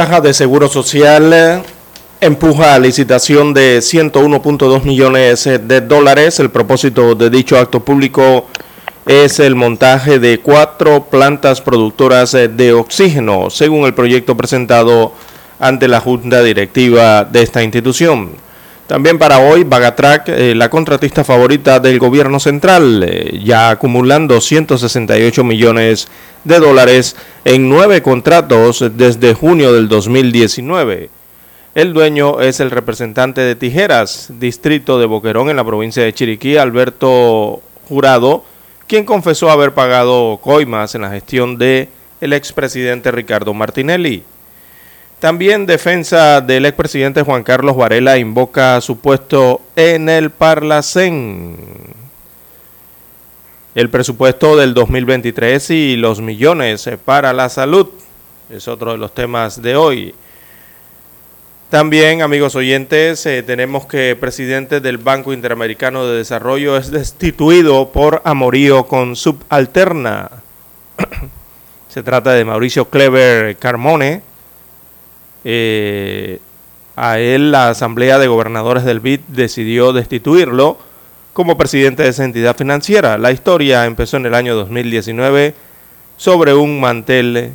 Caja de Seguro Social eh, empuja a licitación de 101.2 millones de dólares. El propósito de dicho acto público es el montaje de cuatro plantas productoras eh, de oxígeno, según el proyecto presentado ante la Junta Directiva de esta institución. También para hoy, Bagatrac, la contratista favorita del gobierno central, ya acumulando 168 millones de dólares en nueve contratos desde junio del 2019. El dueño es el representante de Tijeras, distrito de Boquerón en la provincia de Chiriquí, Alberto Jurado, quien confesó haber pagado coimas en la gestión de el expresidente Ricardo Martinelli. También defensa del expresidente Juan Carlos Varela invoca su puesto en el Parlacén el presupuesto del 2023 y los millones para la salud. Es otro de los temas de hoy. También, amigos oyentes, eh, tenemos que el presidente del Banco Interamericano de Desarrollo es destituido por amorío con subalterna. Se trata de Mauricio Clever Carmone. Eh, a él la Asamblea de Gobernadores del BID decidió destituirlo como presidente de esa entidad financiera. La historia empezó en el año 2019 sobre un mantel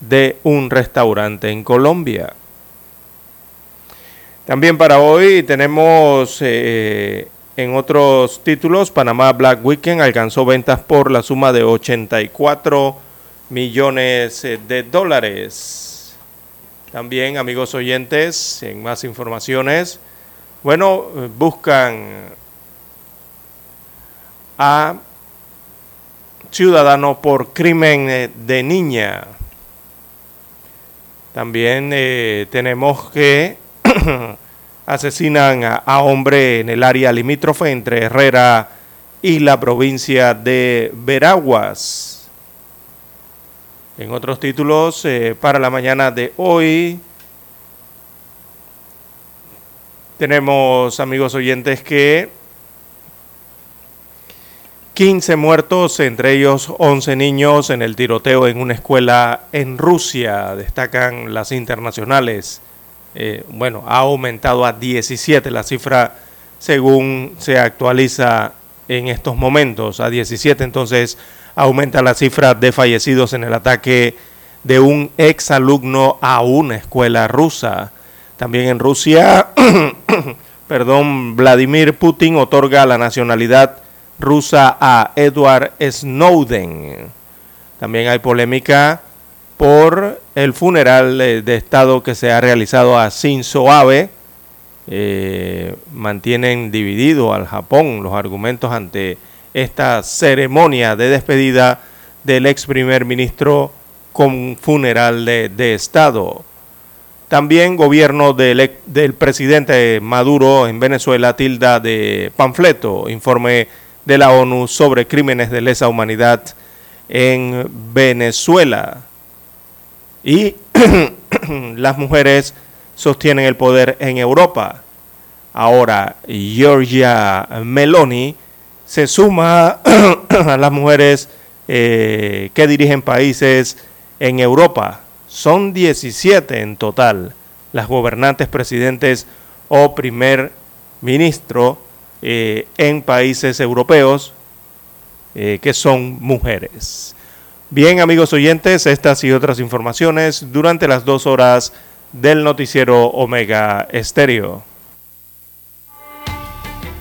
de un restaurante en Colombia. También para hoy tenemos eh, en otros títulos, Panamá Black Weekend alcanzó ventas por la suma de 84 millones eh, de dólares. También, amigos oyentes, en más informaciones, bueno, buscan a ciudadano por crimen eh, de niña. También eh, tenemos que asesinan a, hombre en el área limítrofe entre Herrera y la provincia de Veraguas. En otros títulos, eh, para la mañana de hoy, tenemos amigos oyentes que 15 muertos, entre ellos 11 niños en el tiroteo en una escuela en Rusia, destacan las internacionales. Eh, bueno, ha aumentado a 17 la cifra según se actualiza en estos momentos. A 17 entonces aumenta la cifra de fallecidos en el ataque de un exalumno a una escuela rusa. También en Rusia, perdón, Vladimir Putin otorga la nacionalidad rusa a Edward Snowden. También hay polémica por el funeral de Estado que se ha realizado a Shinzo Abe. Eh, mantienen dividido al Japón los argumentos ante esta ceremonia de despedida del ex primer ministro con funeral de, de Estado. También gobierno del, del presidente Maduro en Venezuela tilda de panfleto, informe de la ONU sobre crímenes de lesa humanidad en Venezuela. Y las mujeres sostienen el poder en Europa. Ahora, Giorgia Meloni se suma a las mujeres eh, que dirigen países en Europa. Son 17 en total las gobernantes, presidentes o primer ministro eh, en países europeos eh, que son mujeres. Bien, amigos oyentes, estas y otras informaciones durante las dos horas del noticiero Omega Estéreo.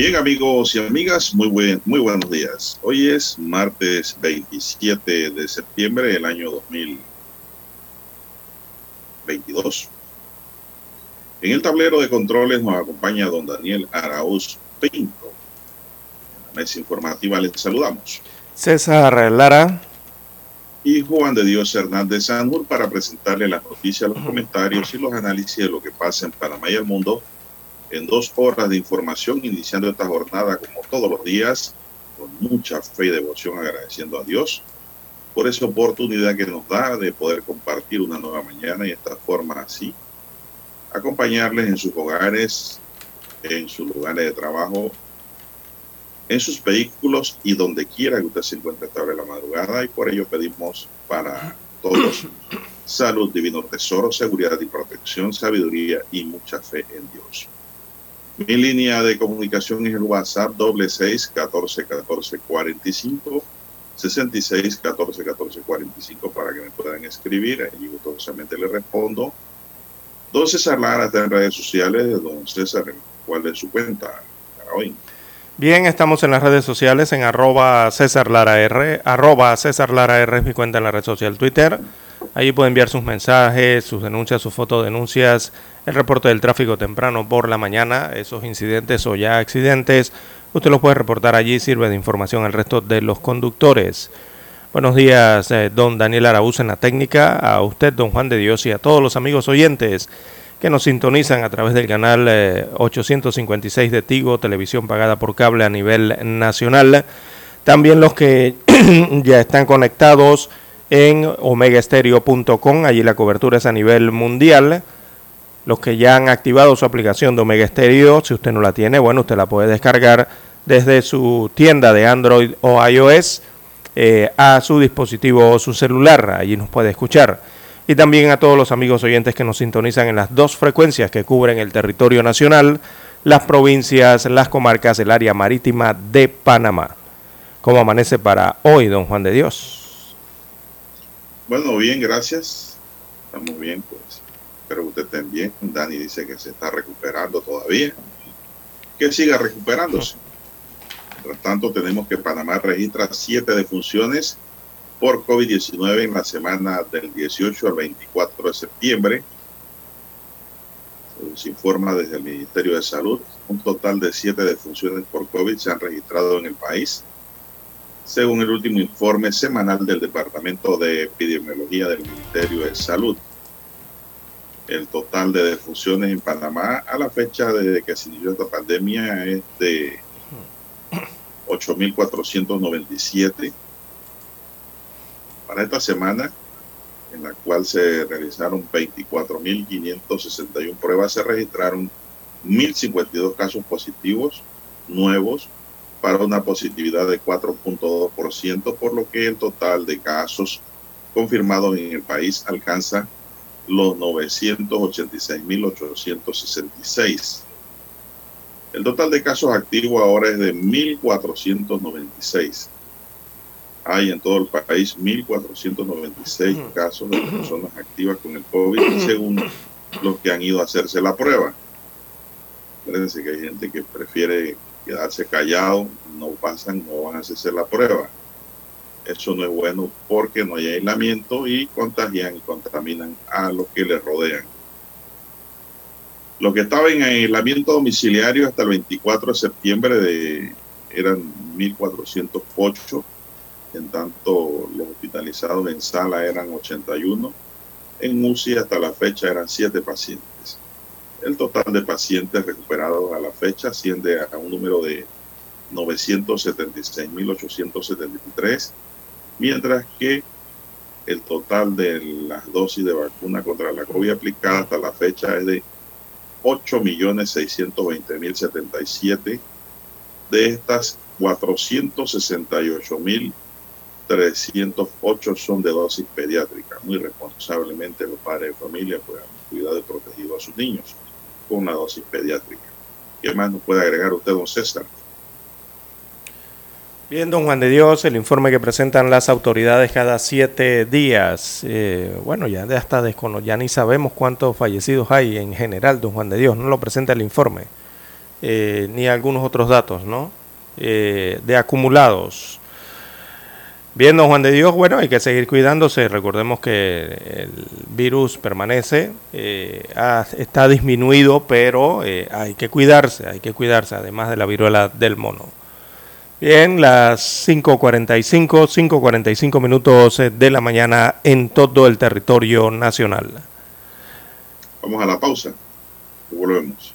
Bien amigos y amigas, muy, buen, muy buenos días. Hoy es martes 27 de septiembre del año 2022. En el tablero de controles nos acompaña don Daniel Arauz Pinto. En la mesa informativa les saludamos. César Lara. Y Juan de Dios Hernández Sanur para presentarle las noticias, los comentarios y los análisis de lo que pasa en Panamá y el mundo en dos horas de información, iniciando esta jornada como todos los días, con mucha fe y devoción, agradeciendo a Dios por esa oportunidad que nos da de poder compartir una nueva mañana y esta forma así, acompañarles en sus hogares, en sus lugares de trabajo, en sus vehículos y donde quiera que usted se encuentre esta hora la madrugada y por ello pedimos para todos salud, divino tesoro, seguridad y protección, sabiduría y mucha fe en Dios. Mi línea de comunicación es el WhatsApp doble seis catorce catorce cuarenta y cinco sesenta y seis catorce catorce cuarenta y cinco para que me puedan escribir. Allí gustosamente le respondo. Don César Lara está en redes sociales. Don César, ¿cuál es su cuenta para hoy? Bien, estamos en las redes sociales en arroba César Lara R. Arroba César Lara R es mi cuenta en la red social Twitter. Allí puede enviar sus mensajes, sus denuncias, sus fotodenuncias, el reporte del tráfico temprano por la mañana, esos incidentes o ya accidentes. Usted los puede reportar allí, sirve de información al resto de los conductores. Buenos días, eh, don Daniel Araúz en la técnica, a usted, don Juan de Dios, y a todos los amigos oyentes que nos sintonizan a través del canal 856 eh, de Tigo, televisión pagada por cable a nivel nacional. También los que ya están conectados en omegaestereo.com. Allí la cobertura es a nivel mundial. Los que ya han activado su aplicación de Omega Stereo, si usted no la tiene, bueno, usted la puede descargar desde su tienda de Android o iOS eh, a su dispositivo o su celular. Allí nos puede escuchar. Y también a todos los amigos oyentes que nos sintonizan en las dos frecuencias que cubren el territorio nacional, las provincias, las comarcas, el área marítima de Panamá. ¿Cómo amanece para hoy, don Juan de Dios? Bueno, bien, gracias. Estamos bien, pues. Espero que usted esté bien. Dani dice que se está recuperando todavía. Que siga recuperándose. Por tanto, tenemos que Panamá registra siete defunciones por COVID-19 en la semana del 18 al 24 de septiembre. Se informa desde el Ministerio de Salud. Un total de siete defunciones por COVID se han registrado en el país según el último informe semanal del Departamento de Epidemiología del Ministerio de Salud. El total de defunciones en Panamá a la fecha desde que se inició esta pandemia es de 8.497. Para esta semana, en la cual se realizaron 24.561 pruebas, se registraron 1.052 casos positivos nuevos para una positividad de 4.2%, por lo que el total de casos confirmados en el país alcanza los 986.866. El total de casos activos ahora es de 1.496. hay en todo el país 1.496 casos de personas activas con el COVID, según los que han ido a hacerse la prueba. Acuérdense que hay gente que prefiere quedarse callado, no pasan, no van a hacerse la prueba. Eso no es bueno porque no hay aislamiento y contagian y contaminan a los que les rodean. Los que estaban en aislamiento domiciliario hasta el 24 de septiembre de, eran 1.408 en tanto los hospitalizados en sala eran 81, en UCI hasta la fecha eran 7 pacientes. El total de pacientes recuperados a la fecha asciende a un número de 976.873, mientras que el total de las dosis de vacuna contra la COVID aplicada hasta la fecha es de 8.620.077. De estas, 468.000 308 son de dosis pediátrica. Muy responsablemente los padres de familia han cuidado y protegido a sus niños con una dosis pediátrica. ¿Qué más nos puede agregar usted, don César? Bien, don Juan de Dios, el informe que presentan las autoridades cada siete días. Eh, bueno, ya de hasta ya ni sabemos cuántos fallecidos hay en general, don Juan de Dios, no lo presenta el informe, eh, ni algunos otros datos, ¿no? Eh, de acumulados. Bien, don Juan de Dios, bueno, hay que seguir cuidándose. Recordemos que el virus permanece, eh, está disminuido, pero eh, hay que cuidarse, hay que cuidarse, además de la viruela del mono. Bien, las 5.45, 5.45 minutos de la mañana en todo el territorio nacional. Vamos a la pausa volvemos.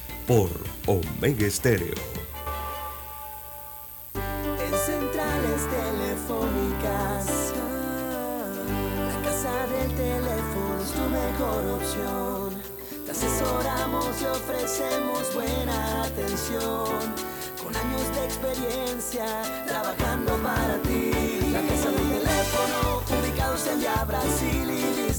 por Omega Estéreo. En centrales telefónicas, la casa del teléfono es tu mejor opción. Te asesoramos y ofrecemos buena atención. Con años de experiencia, trabajando para ti. La casa del teléfono, ubicados en Via Brasil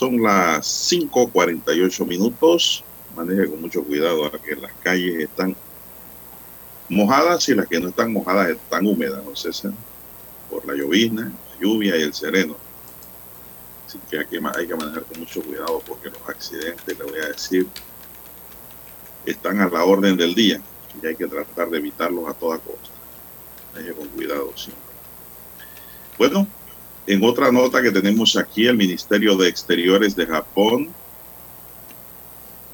Son las 5.48 minutos. Maneje con mucho cuidado a que las calles están mojadas y las que no están mojadas están húmedas, ¿no, César? Por la llovizna, la lluvia y el sereno. Así que hay que, hay que manejar con mucho cuidado porque los accidentes, le voy a decir, están a la orden del día y hay que tratar de evitarlos a toda costa. Maneje con cuidado siempre. Bueno, en otra nota que tenemos aquí, el Ministerio de Exteriores de Japón,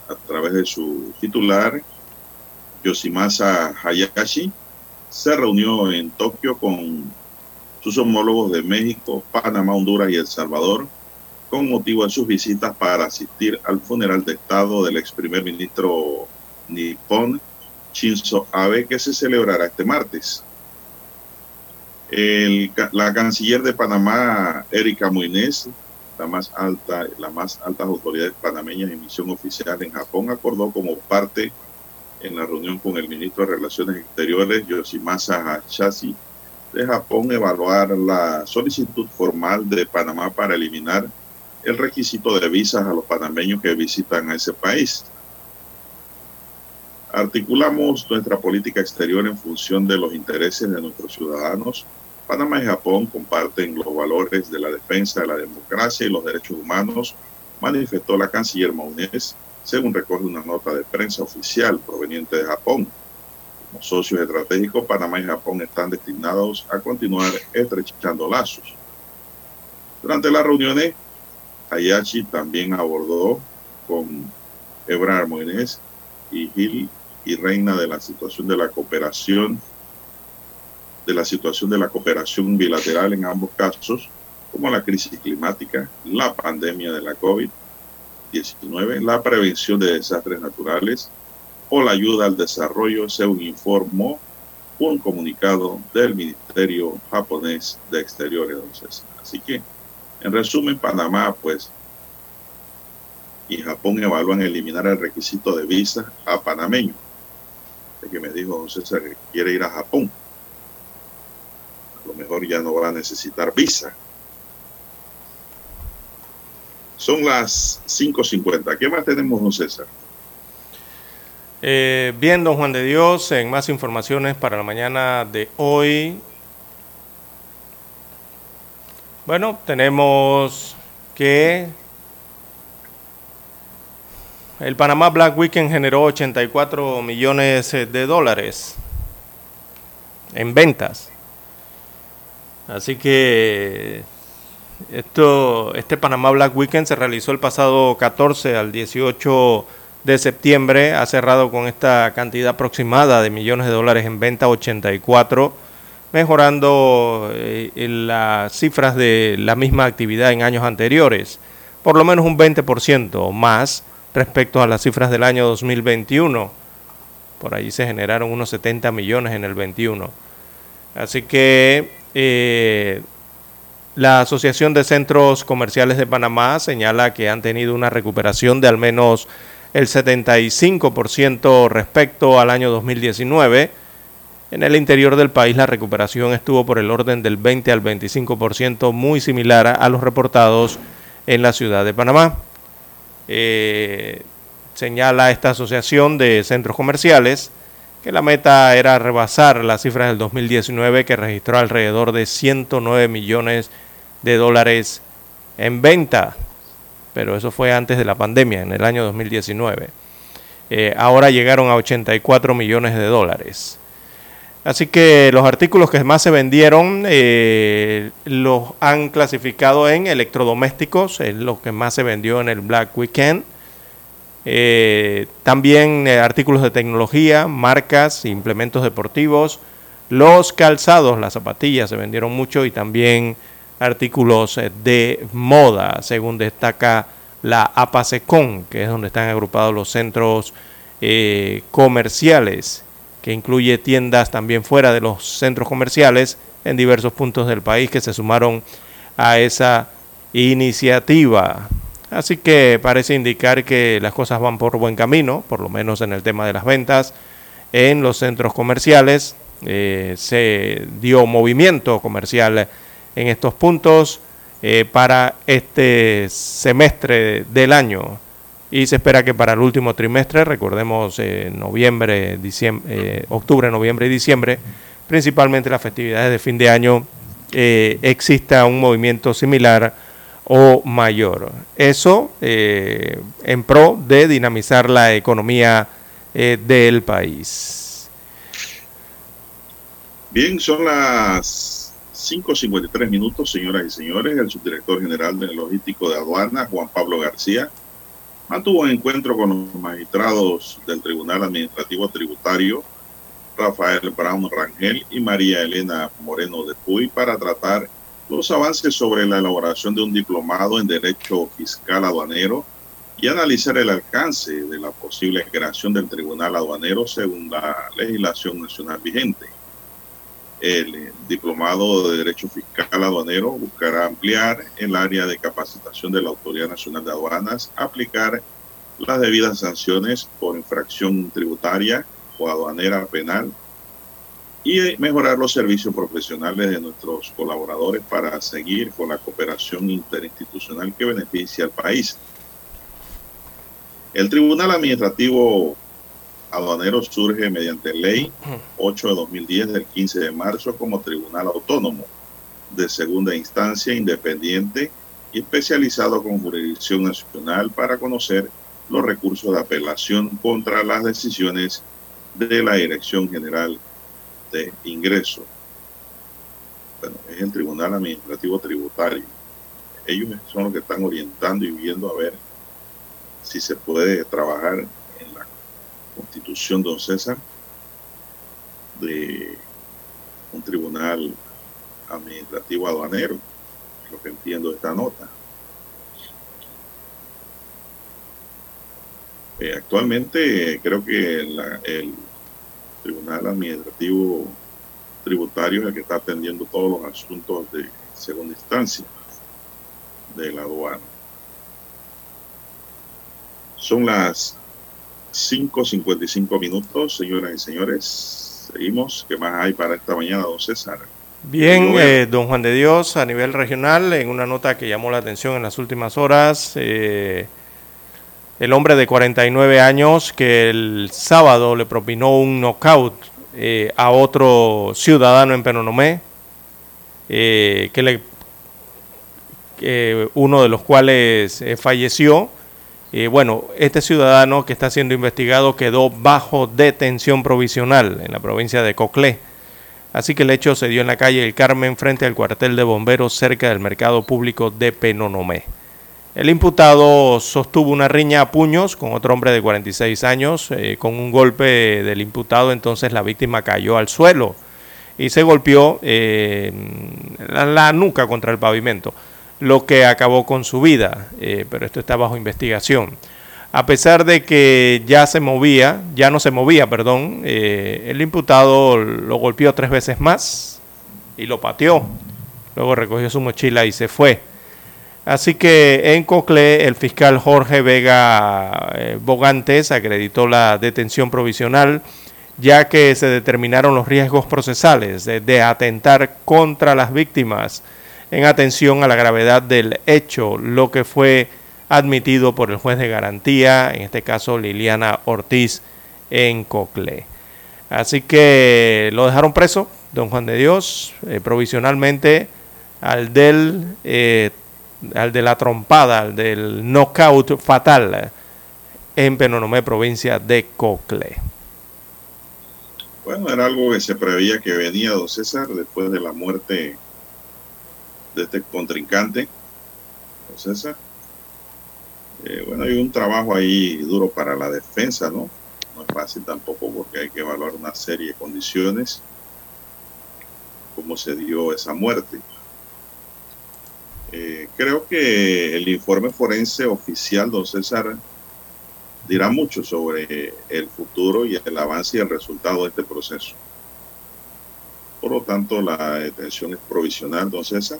a través de su titular, Yoshimasa Hayashi, se reunió en Tokio con sus homólogos de México, Panamá, Honduras y El Salvador con motivo de sus visitas para asistir al funeral de Estado del ex primer ministro nipón Shinzo Abe que se celebrará este martes. La canciller de Panamá, Erika Moines, la más alta, las más altas autoridades panameñas en misión oficial en Japón, acordó como parte en la reunión con el ministro de Relaciones Exteriores, Yoshimasa Hayashi, de Japón, evaluar la solicitud formal de Panamá para eliminar el requisito de visas a los panameños que visitan a ese país. Articulamos nuestra política exterior en función de los intereses de nuestros ciudadanos Panamá y Japón comparten los valores de la defensa de la democracia y los derechos humanos, manifestó la canciller Maunés, según recoge una nota de prensa oficial proveniente de Japón. Como socios estratégicos, Panamá y Japón están destinados a continuar estrechando lazos. Durante las reuniones, Hayashi también abordó con Ebrard Moines y Gil y Reina de la situación de la cooperación de la situación de la cooperación bilateral en ambos casos, como la crisis climática, la pandemia de la COVID-19, la prevención de desastres naturales o la ayuda al desarrollo, según informó un comunicado del Ministerio japonés de Exteriores. Así que, en resumen, Panamá, pues, y Japón evalúan eliminar el requisito de visa a panameños. Que me dijo don César que quiere ir a Japón lo mejor ya no va a necesitar visa. Son las 5.50. ¿Qué más tenemos, don César? Eh, bien, don Juan de Dios, en más informaciones para la mañana de hoy. Bueno, tenemos que el Panamá Black Weekend generó 84 millones de dólares en ventas. Así que esto, este Panamá Black Weekend se realizó el pasado 14 al 18 de septiembre, ha cerrado con esta cantidad aproximada de millones de dólares en venta, 84, mejorando eh, las cifras de la misma actividad en años anteriores, por lo menos un 20% más respecto a las cifras del año 2021. Por allí se generaron unos 70 millones en el 21. Así que eh, la Asociación de Centros Comerciales de Panamá señala que han tenido una recuperación de al menos el 75% respecto al año 2019. En el interior del país la recuperación estuvo por el orden del 20 al 25%, muy similar a los reportados en la ciudad de Panamá. Eh, señala esta asociación de centros comerciales que la meta era rebasar las cifras del 2019 que registró alrededor de 109 millones de dólares en venta, pero eso fue antes de la pandemia, en el año 2019. Eh, ahora llegaron a 84 millones de dólares. Así que los artículos que más se vendieron eh, los han clasificado en electrodomésticos, es lo que más se vendió en el Black Weekend. Eh, también eh, artículos de tecnología, marcas, implementos deportivos, los calzados, las zapatillas se vendieron mucho y también artículos de moda, según destaca la APASECON, que es donde están agrupados los centros comerciales, que incluye tiendas también fuera de los centros comerciales en diversos puntos del país que se sumaron a esa iniciativa. Así que parece indicar que las cosas van por buen camino, por lo menos en el tema de las ventas. En los centros comerciales eh, se dio movimiento comercial en estos puntos eh, para este semestre del año y se espera que para el último trimestre, recordemos eh, noviembre, diciembre, octubre, noviembre y diciembre, principalmente las festividades de fin de año, exista un movimiento similar o mayor. Eso eh, en pro de dinamizar la economía eh, del país. Bien, son las 5.53 minutos, señoras y señores. El subdirector general del logístico de aduana, Juan Pablo García, mantuvo un encuentro con los magistrados del Tribunal Administrativo Tributario Rafael Brown Rangel y María Elena Moreno de Puy para tratar los avances sobre la elaboración de un diplomado en Derecho Fiscal Aduanero y analizar el alcance de la posible creación del Tribunal Aduanero según la legislación nacional vigente. El diplomado de Derecho Fiscal Aduanero buscará ampliar el área de capacitación de la Autoridad Nacional de Aduanas, aplicar las debidas sanciones por infracción tributaria o aduanera penal y mejorar los servicios profesionales de nuestros colaboradores para seguir con la cooperación interinstitucional que beneficia al país. El Tribunal Administrativo Aduanero surge mediante ley 8 de 2010 del 15 de marzo como Tribunal Autónomo de segunda instancia independiente y especializado con jurisdicción nacional para conocer los recursos de apelación contra las decisiones de la Dirección General de Ingreso. Bueno, es el Tribunal Administrativo Tributario. Ellos son los que están orientando y viendo a ver si se puede trabajar constitución, don César, de un tribunal administrativo aduanero, lo que entiendo de esta nota. Eh, actualmente creo que el Tribunal Administrativo Tributario es el que está atendiendo todos los asuntos de segunda instancia de la aduana. Son las 5.55 minutos, señoras y señores. Seguimos. ¿Qué más hay para esta mañana, don César? Bien, eh, don Juan de Dios, a nivel regional, en una nota que llamó la atención en las últimas horas, eh, el hombre de 49 años que el sábado le propinó un knockout eh, a otro ciudadano en Penonomé, que le, uno de los cuales eh, bueno, este ciudadano que está siendo investigado quedó bajo detención provisional en la provincia de Coclé. Así que el hecho se dio en la calle El Carmen frente al cuartel de bomberos cerca del mercado público de Penonomé. El imputado sostuvo una riña a puños con otro hombre de 46 años. Eh, con un golpe del imputado, entonces la víctima cayó al suelo y se golpeó eh, la, nuca contra el pavimento, lo que acabó con su vida. Eh, pero esto está bajo investigación. A pesar de que ya se movía, ya no se movía, perdón, el imputado lo golpeó tres veces más y lo pateó. Luego recogió su mochila y se fue. Así que en Coclé el fiscal Jorge Vega eh, Bogantes acreditó la detención provisional ya que se determinaron los riesgos procesales de, atentar contra las víctimas en atención a la gravedad del hecho, lo que fue admitido por el juez de garantía, en este caso Liliana Ortiz, en Coclé. Así que lo dejaron preso, don Juan de Dios, eh, provisionalmente al del eh, al de la trompada, al del knockout fatal en Penonomé, provincia de Cocle. Bueno, era algo que se preveía que venía don César después de la muerte de este contrincante, César. Eh, bueno, hay un trabajo ahí duro para la defensa, ¿no? No es fácil tampoco porque hay que evaluar una serie de condiciones, cómo se dio esa muerte. Eh, creo que el informe forense oficial, don César, dirá mucho sobre el futuro y el avance y el resultado de este proceso. Por lo tanto, la detención es provisional, don César,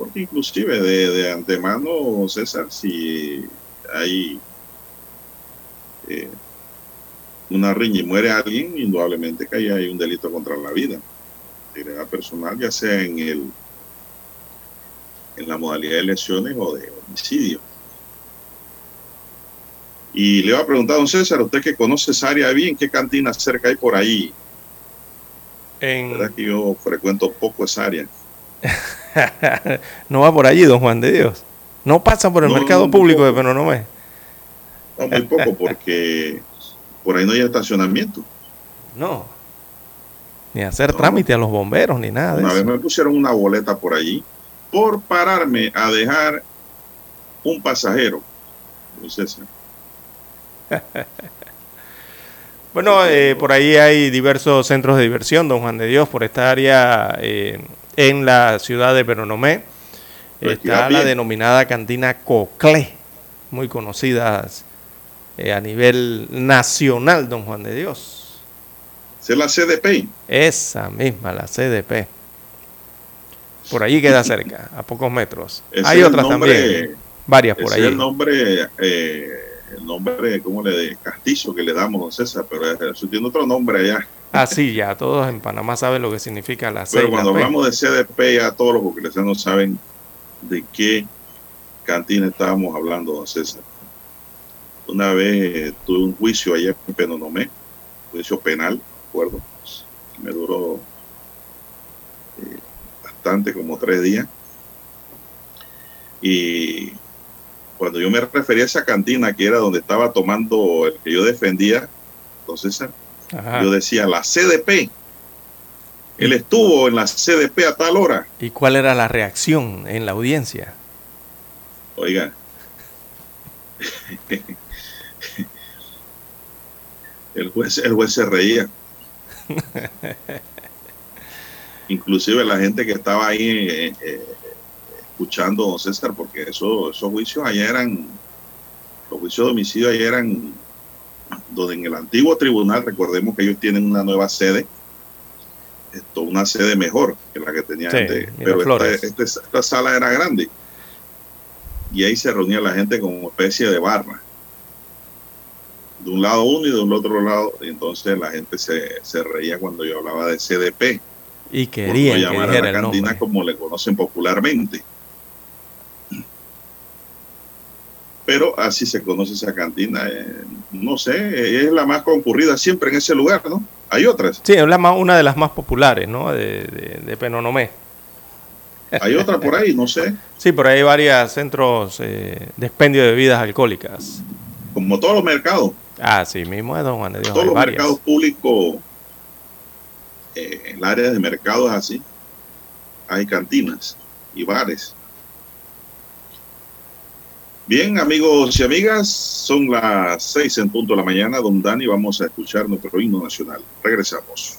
porque inclusive de, antemano, don César, si hay eh, una riña y muere alguien, indudablemente que hay un delito contra la vida, integridad personal, ya sea en el en la modalidad de lesiones o de homicidio. Y le voy a preguntar a don César, usted que conoce esa área bien, ¿qué cantina cerca hay por ahí? En... verdad que yo frecuento poco esa área. no va por allí, don Juan de Dios. No pasa por el mercado público de Penonomé. No, muy poco, porque por ahí no hay estacionamiento. No. Ni hacer trámite a los bomberos, ni nada. Una vez me pusieron una boleta por allí por pararme a dejar un pasajero. Bueno, eh, por ahí hay diversos centros de diversión, don Juan de Dios, por esta área eh, en la ciudad de Peronomé. Está la denominada cantina Coclé, muy conocidas eh, a nivel nacional, don Juan de Dios. Esa es la CDP. Esa misma, la CDP. Por allí queda cerca, a pocos metros. Hay otras nombre- también, varias por ahí. es el nombre, eh, el nombre, ¿cómo le de castizo que le damos, don César? Pero eso tiene otro nombre allá. Ah, sí, ya todos en Panamá saben lo que significa la C. Pero la cuando P. hablamos de CDP, ya todos los buquelesanos saben de qué cantina estábamos hablando, don César. Una vez eh, tuve un juicio allá en Penonomé, juicio penal, recuerdo. Me duró eh, bastante, como tres días. Y cuando yo me refería a esa cantina, que era donde estaba tomando el que yo defendía, don César, Ajá. yo decía la CDP. Él estuvo en la CDP a tal hora. ¿Y cuál era la reacción en la audiencia? Oiga. El juez, el juez se reía. Inclusive la gente que estaba ahí eh, eh, escuchando, don César, porque eso, esos juicios allá eran, los juicios de homicidio allá eran, donde en el antiguo tribunal, recordemos que ellos tienen una nueva sede, esto, una sede mejor que la que tenía Sí, antes, pero esta, esta- esta sala era grande. Y ahí se reunía la gente como especie de barra. De un lado uno y de un otro lado y entonces la gente se, se reía cuando yo hablaba de CDP Y no querían que llamar a la cantina como le conocen popularmente pero así se conoce esa cantina eh, no sé es la más concurrida siempre en ese lugar ¿no? hay otras Sí, es la más- una de las más populares, ¿no? De, de, de Penonomé. hay otras por ahí no sé Sí, por ahí hay varios centros eh, de expendio de bebidas alcohólicas. como todos los mercados Ah, sí, mismo es Don Juan de Dios. todos los varias. mercados públicos, eh, el área de mercado es así. Hay cantinas y bares. Bien, amigos y amigas, son las seis en punto de la mañana. Don Dani, vamos a escuchar nuestro himno nacional. Regresamos.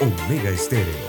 Omega Estéreo.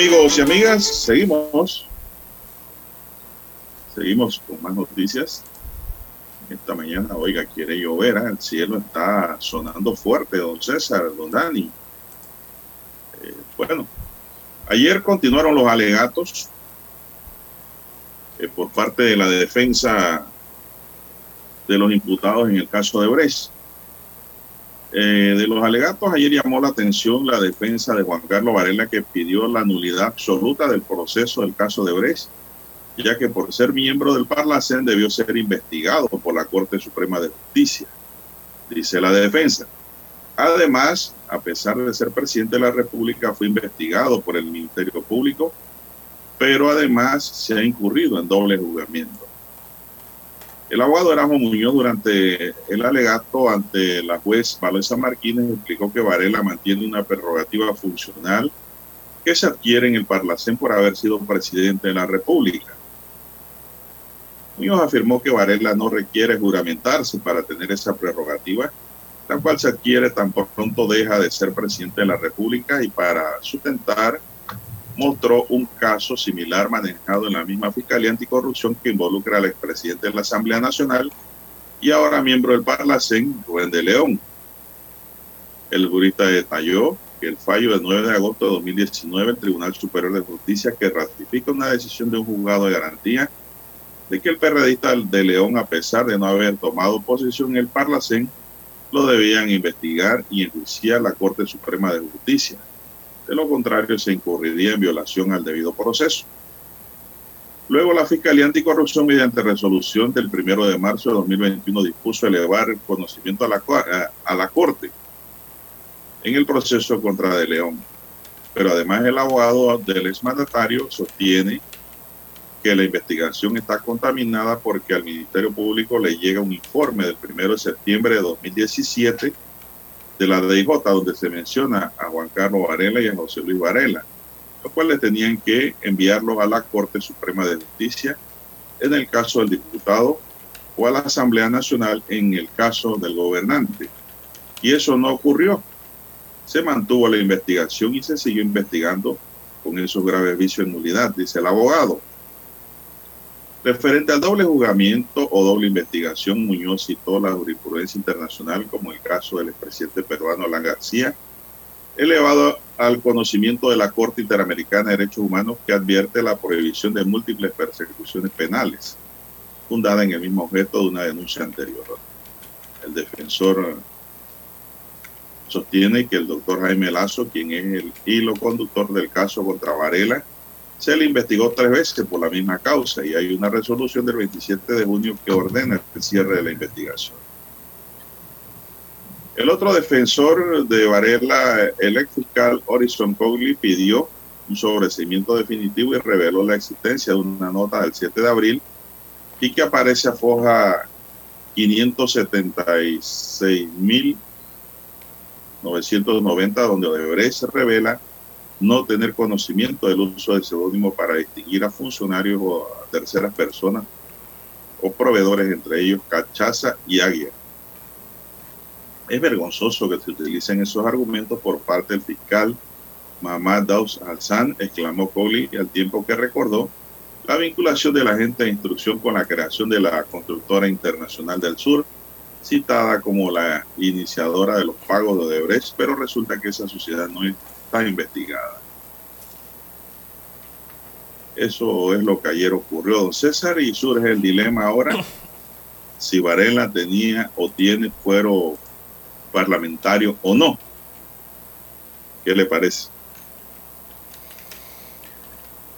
Amigos y amigas, seguimos. Seguimos con más noticias. Esta mañana, oiga, quiere llover, ¿eh? el cielo está sonando fuerte, don César, don Dani. Eh, bueno, ayer continuaron los alegatos eh, por parte de la defensa de los imputados en el caso de Brecht. Eh, de los alegatos, ayer llamó la atención la defensa de Juan Carlos Varela que pidió la nulidad absoluta del proceso del caso de Brecht, ya que por ser miembro del Parlacén debió ser investigado por la Corte Suprema de Justicia, dice la defensa. Además, a pesar de ser presidente de la República, fue investigado por el Ministerio Público, pero además se ha incurrido en doble juzgamiento. El abogado Erasmo Muñoz, durante el alegato ante la juez Valesa Martínez, explicó que Varela mantiene una prerrogativa funcional que se adquiere en el Parlacén por haber sido presidente de la República. Muñoz afirmó que Varela no requiere juramentarse para tener esa prerrogativa, la cual se adquiere tan pronto deja de ser presidente de la República y para sustentar mostró un caso similar manejado en la misma Fiscalía Anticorrupción que involucra al expresidente de la Asamblea Nacional y ahora miembro del Parlacén, Rubén de León. El jurista detalló que el fallo del 9 de agosto de 2019 el Tribunal Superior de Justicia que ratifica una decisión de un juzgado de garantía de que el periodista de León, a pesar de no haber tomado posición en el Parlacén, lo debían investigar y enjuiciar la Corte Suprema de Justicia. De lo contrario, se incurriría en violación al debido proceso. Luego, la Fiscalía Anticorrupción, mediante resolución del 1 de marzo de 2021, dispuso elevar el conocimiento a la, a la Corte en el proceso contra De León. Pero además, el abogado del exmandatario sostiene que la investigación está contaminada porque al Ministerio Público le llega un informe del 1 de septiembre de 2017 de la DIJ, donde se menciona a Juan Carlos Varela y a José Luis Varela, los cuales tenían que enviarlos a la Corte Suprema de Justicia en el caso del diputado o a la Asamblea Nacional en el caso del gobernante. Y eso no ocurrió. Se mantuvo la investigación y se siguió investigando con esos graves vicios de nulidad, dice el abogado. Referente al doble juzgamiento o doble investigación, Muñoz citó la jurisprudencia internacional como el caso del expresidente peruano Alan García, elevado al conocimiento de la Corte Interamericana de Derechos Humanos que advierte la prohibición de múltiples persecuciones penales, fundada en el mismo objeto de una denuncia anterior. El defensor sostiene que el doctor Jaime Lazo, quien es el hilo conductor del caso contra Varela, se le investigó tres veces por la misma causa y hay una resolución del 27 de junio que ordena el cierre de la investigación. El otro defensor de Varela, el fiscal Horizon Cogli, pidió un sobreseimiento definitivo y reveló la existencia de una nota del 7 de abril y que aparece a foja 576.990, donde Odebrecht se revela no tener conocimiento del uso del seudónimo para distinguir a funcionarios o a terceras personas o proveedores, entre ellos Cachaza y Águila. Es vergonzoso que se utilicen esos argumentos por parte del fiscal Mamad Daus Alzán, exclamó Coli al tiempo que recordó la vinculación de la agente de instrucción con la creación de la constructora internacional del sur, citada como la iniciadora de los pagos de Odebrecht, pero resulta que esa sociedad no es está investigada. Eso es lo que ayer ocurrió, don César, y surge el dilema ahora si Varela tenía o tiene fuero parlamentario o no. ¿Qué le parece?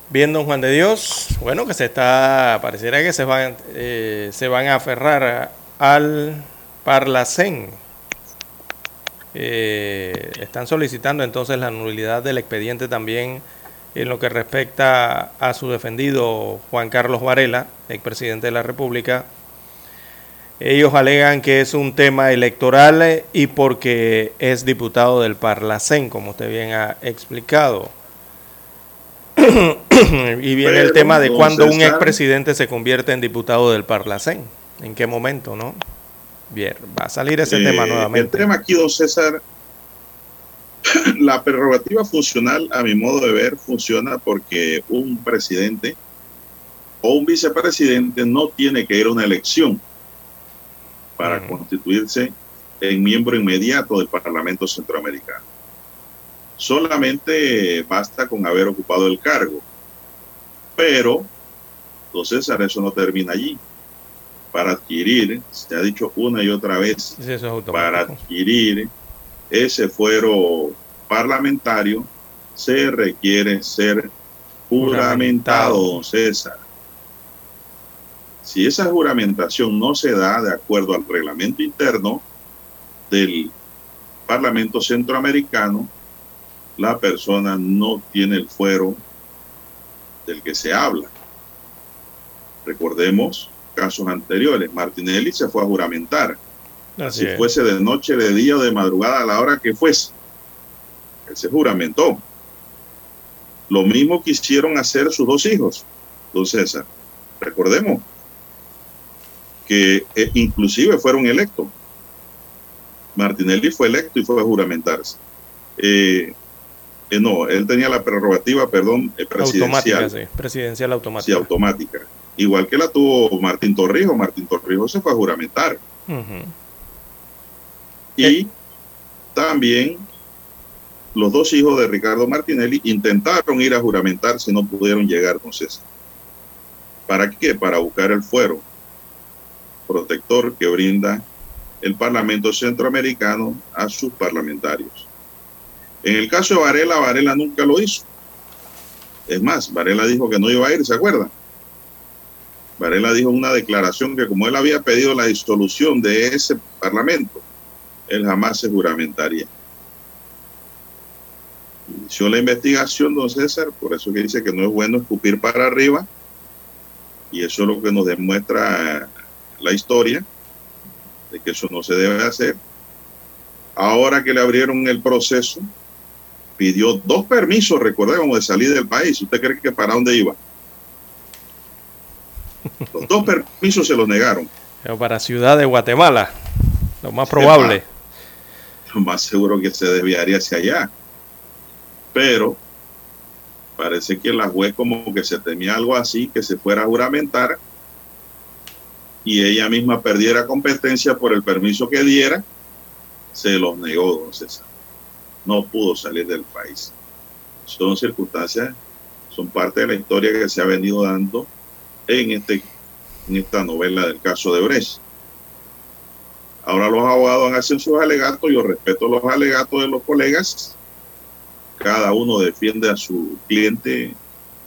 Bien, don Juan de Dios, bueno, que se está, pareciera que se van, eh, se van a aferrar al Parlacén. Eh, están solicitando entonces la nulidad del expediente también en lo que respecta a su defendido Juan Carlos Varela, expresidente de la República. Ellos alegan que es un tema electoral y porque es diputado del Parlacén, como usted bien ha explicado. y viene el tema de cuando un expresidente se convierte en diputado del Parlacén. ¿En qué momento, no? Bien, va a salir ese Eh, tema nuevamente. El tema aquí, don César, la prerrogativa funcional, a mi modo de ver, funciona porque un presidente o un vicepresidente no tiene que ir a una elección para constituirse en miembro inmediato del Parlamento Centroamericano. Solamente basta con haber ocupado el cargo. Pero, don César, eso no termina allí. Para adquirir, se ha dicho una y otra vez, Sí, eso es para adquirir ese fuero parlamentario se requiere ser juramentado, don César. Si esa juramentación no se da de acuerdo al reglamento interno del Parlamento Centroamericano, la persona no tiene el fuero del que se habla. Recordemos casos anteriores. Martinelli se fue a juramentar Así si es. fuese de noche, de día o de madrugada, a la hora que fuese. Él se juramentó. Lo mismo quisieron hacer sus dos hijos, don César. Recordemos que eh, inclusive fueron electos. Martinelli fue electo y fue a juramentarse. Eh, eh, no, él tenía la prerrogativa, perdón, eh, presidencial. Automática, sí. Presidencial Sí, automática. Igual que la tuvo Martín Torrijos. Martín Torrijos se fue a juramentar. Y también los dos hijos de Ricardo Martinelli intentaron ir a juramentarse no pudieron llegar, entonces. ¿Para qué? Para buscar el fuero protector que brinda el Parlamento Centroamericano a sus parlamentarios. En el caso de Varela, Varela nunca lo hizo. Es más, Varela dijo que no iba a ir, ¿se acuerdan? Varela dijo una declaración que como él había pedido la disolución de ese parlamento, él jamás se juramentaría. Inició la investigación, don César, por eso que dice que no es bueno escupir para arriba, y eso es lo que nos demuestra la historia, de que eso no se debe hacer. Ahora que le abrieron el proceso, pidió dos permisos, recordemos, de salir del país. ¿Usted cree que para dónde iba? Los dos permisos se los negaron. Pero para Ciudad de Guatemala, lo más probable. lo más seguro que se desviaría hacia allá. Pero parece que la juez como que se temía algo así, que se fuera a juramentar y ella misma perdiera competencia por el permiso que diera, se los negó, don César. No pudo salir del país. Son circunstancias, son parte de la historia que se ha venido dando en, este, en esta novela del caso de Brecht. Ahora los abogados hacen sus alegatos, yo respeto los alegatos de los colegas. Cada uno defiende a su cliente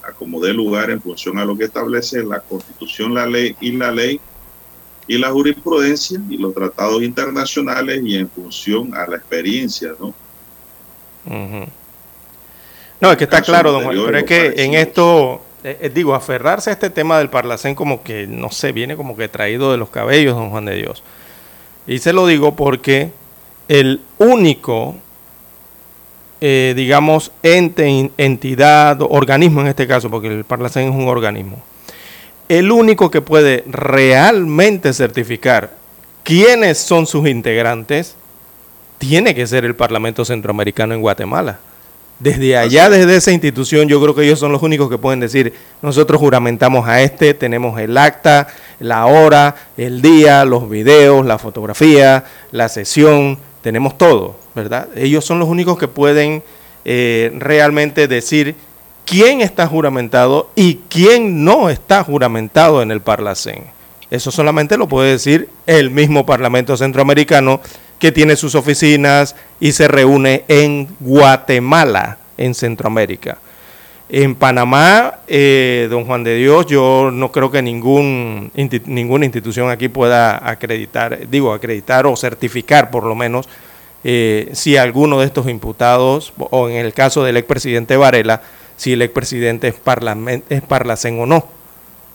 a como dé lugar en función a lo que establece la constitución, la ley y la ley y la jurisprudencia y los tratados internacionales y en función a la experiencia, ¿no? No, es que está claro, don Juan, pero es que en esto, eh, eh, digo, aferrarse a este tema del Parlacén como que, no sé, viene como que traído de los cabellos, don Juan de Dios. Y se lo digo porque el único, eh, digamos, ente, entidad, organismo en este caso, porque el Parlacén es un organismo, el único que puede realmente certificar quiénes son sus integrantes, tiene que ser el Parlamento Centroamericano en Guatemala. Desde allá, desde esa institución, yo creo que ellos son los únicos que pueden decir, nosotros juramentamos a este, tenemos el acta, la hora, el día, los videos, la fotografía, la sesión, tenemos todo, ¿verdad? Ellos son los únicos que pueden eh, realmente decir quién está juramentado y quién no está juramentado en el Parlacén. Eso solamente lo puede decir el mismo Parlamento Centroamericano que tiene sus oficinas y se reúne en Guatemala, en Centroamérica. En Panamá, eh, don Juan de Dios, yo no creo que ningún, ninguna institución aquí pueda acreditar, digo, acreditar o certificar por lo menos eh, si alguno de estos imputados, o en el caso del expresidente Varela, si el expresidente es, es parlacén o no.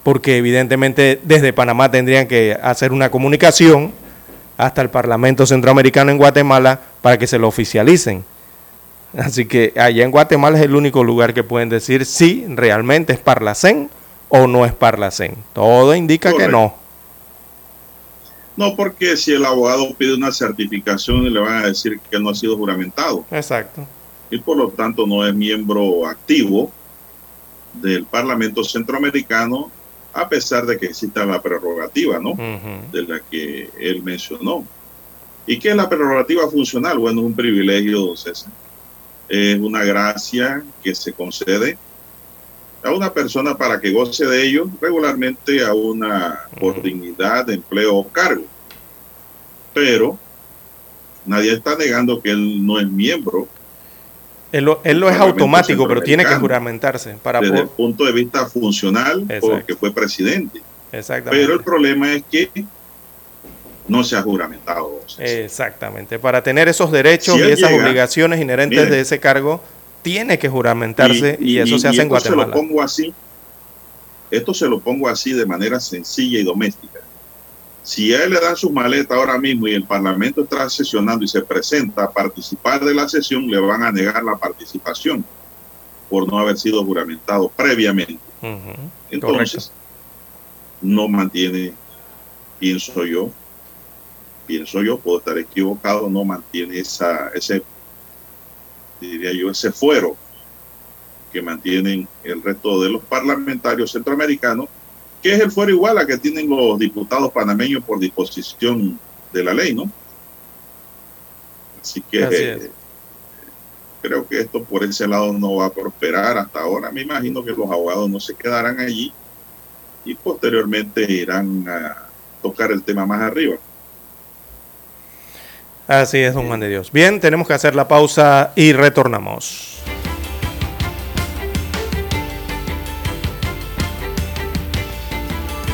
Porque evidentemente desde Panamá tendrían que hacer una comunicación hasta el Parlamento Centroamericano en Guatemala para que se lo oficialicen. Así que allá en Guatemala es el único lugar que pueden decir si realmente es Parlacén o no es Parlacén. Todo indica que no. No, porque si el abogado pide una certificación le van a decir que no ha sido juramentado. Exacto. Y por lo tanto no es miembro activo del Parlamento Centroamericano, a pesar de que exista la prerrogativa, ¿no? De la que él mencionó. ¿Y qué es la prerrogativa funcional? Bueno, es un privilegio, César es una gracia que se concede a una persona para que goce de ello regularmente a una por dignidad de empleo o cargo. Pero nadie está negando que él no es miembro. Él lo, es automático, pero tiene que juramentarse. Para desde el punto de vista funcional, porque fue presidente. Pero el problema es que no se ha juramentado. Exactamente. Para tener esos derechos y esas obligaciones inherentes de ese cargo, tiene que juramentarse y, eso se hace en Guatemala. Se lo pongo así, esto se lo pongo así de manera sencilla y doméstica. Si a él le dan su maleta ahora mismo y el Parlamento está sesionando y se presenta a participar de la sesión, le van a negar la participación por no haber sido juramentado previamente. Entonces, no mantiene, pienso yo, pienso yo, puedo estar equivocado, no mantiene esa, ese, diría yo, ese fuero que mantienen el resto de los parlamentarios centroamericanos, que es el fuero igual a que tienen los diputados panameños por disposición de la ley, ¿no? Así que creo que esto por ese lado no va a prosperar hasta ahora. Me imagino que los abogados no se quedarán allí y posteriormente irán a tocar el tema más arriba. Así es, don Juan de Dios. Bien, tenemos que hacer la pausa y retornamos.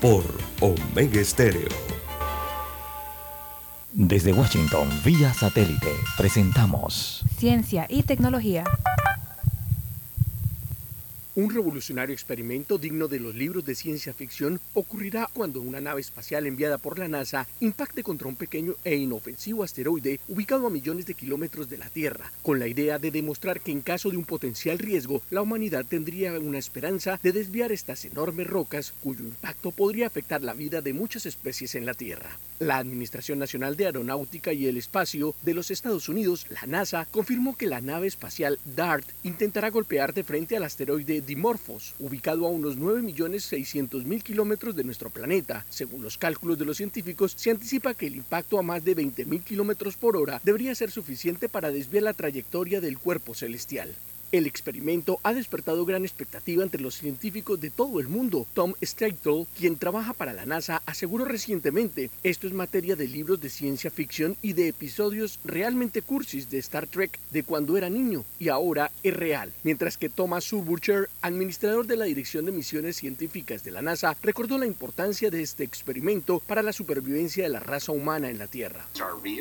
por Omega Estéreo. Desde Washington, vía satélite, presentamos Ciencia y Tecnología. Un revolucionario experimento digno de los libros de ciencia ficción ocurrirá cuando una nave espacial enviada por la NASA impacte contra un pequeño e inofensivo asteroide ubicado a millones de kilómetros de la Tierra, con la idea de demostrar que en caso de un potencial riesgo, la humanidad tendría una esperanza de desviar estas enormes rocas cuyo impacto podría afectar la vida de muchas especies en la Tierra. La Administración Nacional de Aeronáutica y el Espacio de los Estados Unidos, la NASA, confirmó que la nave espacial DART intentará golpear de frente al asteroide Dimorphos, ubicado a unos 9.600.000 kilómetros de nuestro planeta. Según los cálculos de los científicos, se anticipa que el impacto a más de 20.000 kilómetros por hora debería ser suficiente para desviar la trayectoria del cuerpo celestial. El experimento ha despertado gran expectativa entre los científicos de todo el mundo. Tom Steitel, quien trabaja para la NASA, aseguró recientemente, esto es materia de libros de ciencia ficción y de episodios realmente cursis de Star Trek de cuando era niño y ahora es real. Mientras que Thomas Suburcher, administrador de la Dirección de Misiones Científicas de la NASA, recordó la importancia de este experimento para la supervivencia de la raza humana en la Tierra.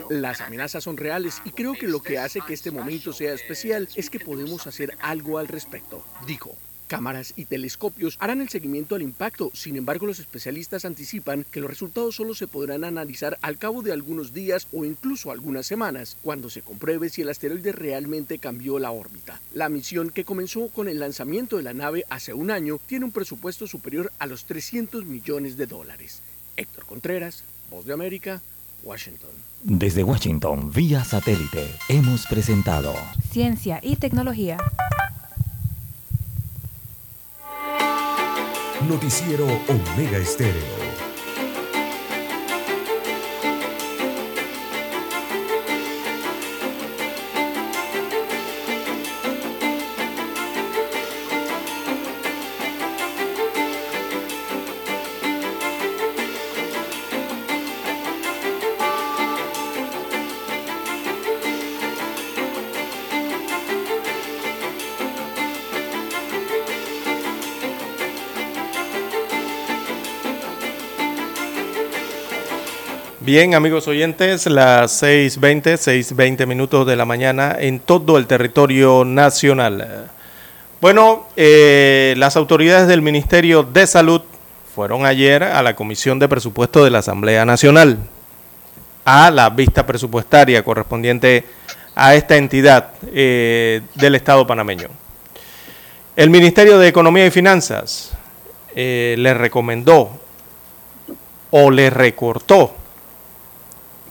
Las amenazas son reales y creo que lo que hace que este momento sea especial es que podemos hacer algo al respecto, dijo. Cámaras y telescopios harán el seguimiento al impacto, sin embargo los especialistas anticipan que los resultados solo se podrán analizar al cabo de algunos días o incluso algunas semanas, cuando se compruebe si el asteroide realmente cambió la órbita. La misión que comenzó con el lanzamiento de la nave hace un año tiene un presupuesto superior a los 300 millones de dólares. Héctor Contreras, Voz de América, Washington. Desde Washington, vía satélite, hemos presentado Ciencia y tecnología. Noticiero Omega Estéreo. Bien, amigos oyentes, las 6.20, 6.20 minutos de la mañana en todo el territorio nacional. Bueno, eh, las autoridades del Ministerio de Salud fueron ayer a la Comisión de Presupuesto de la Asamblea Nacional, a la vista presupuestaria correspondiente a esta entidad eh, del Estado panameño. El Ministerio de Economía y Finanzas eh, le recomendó o le recortó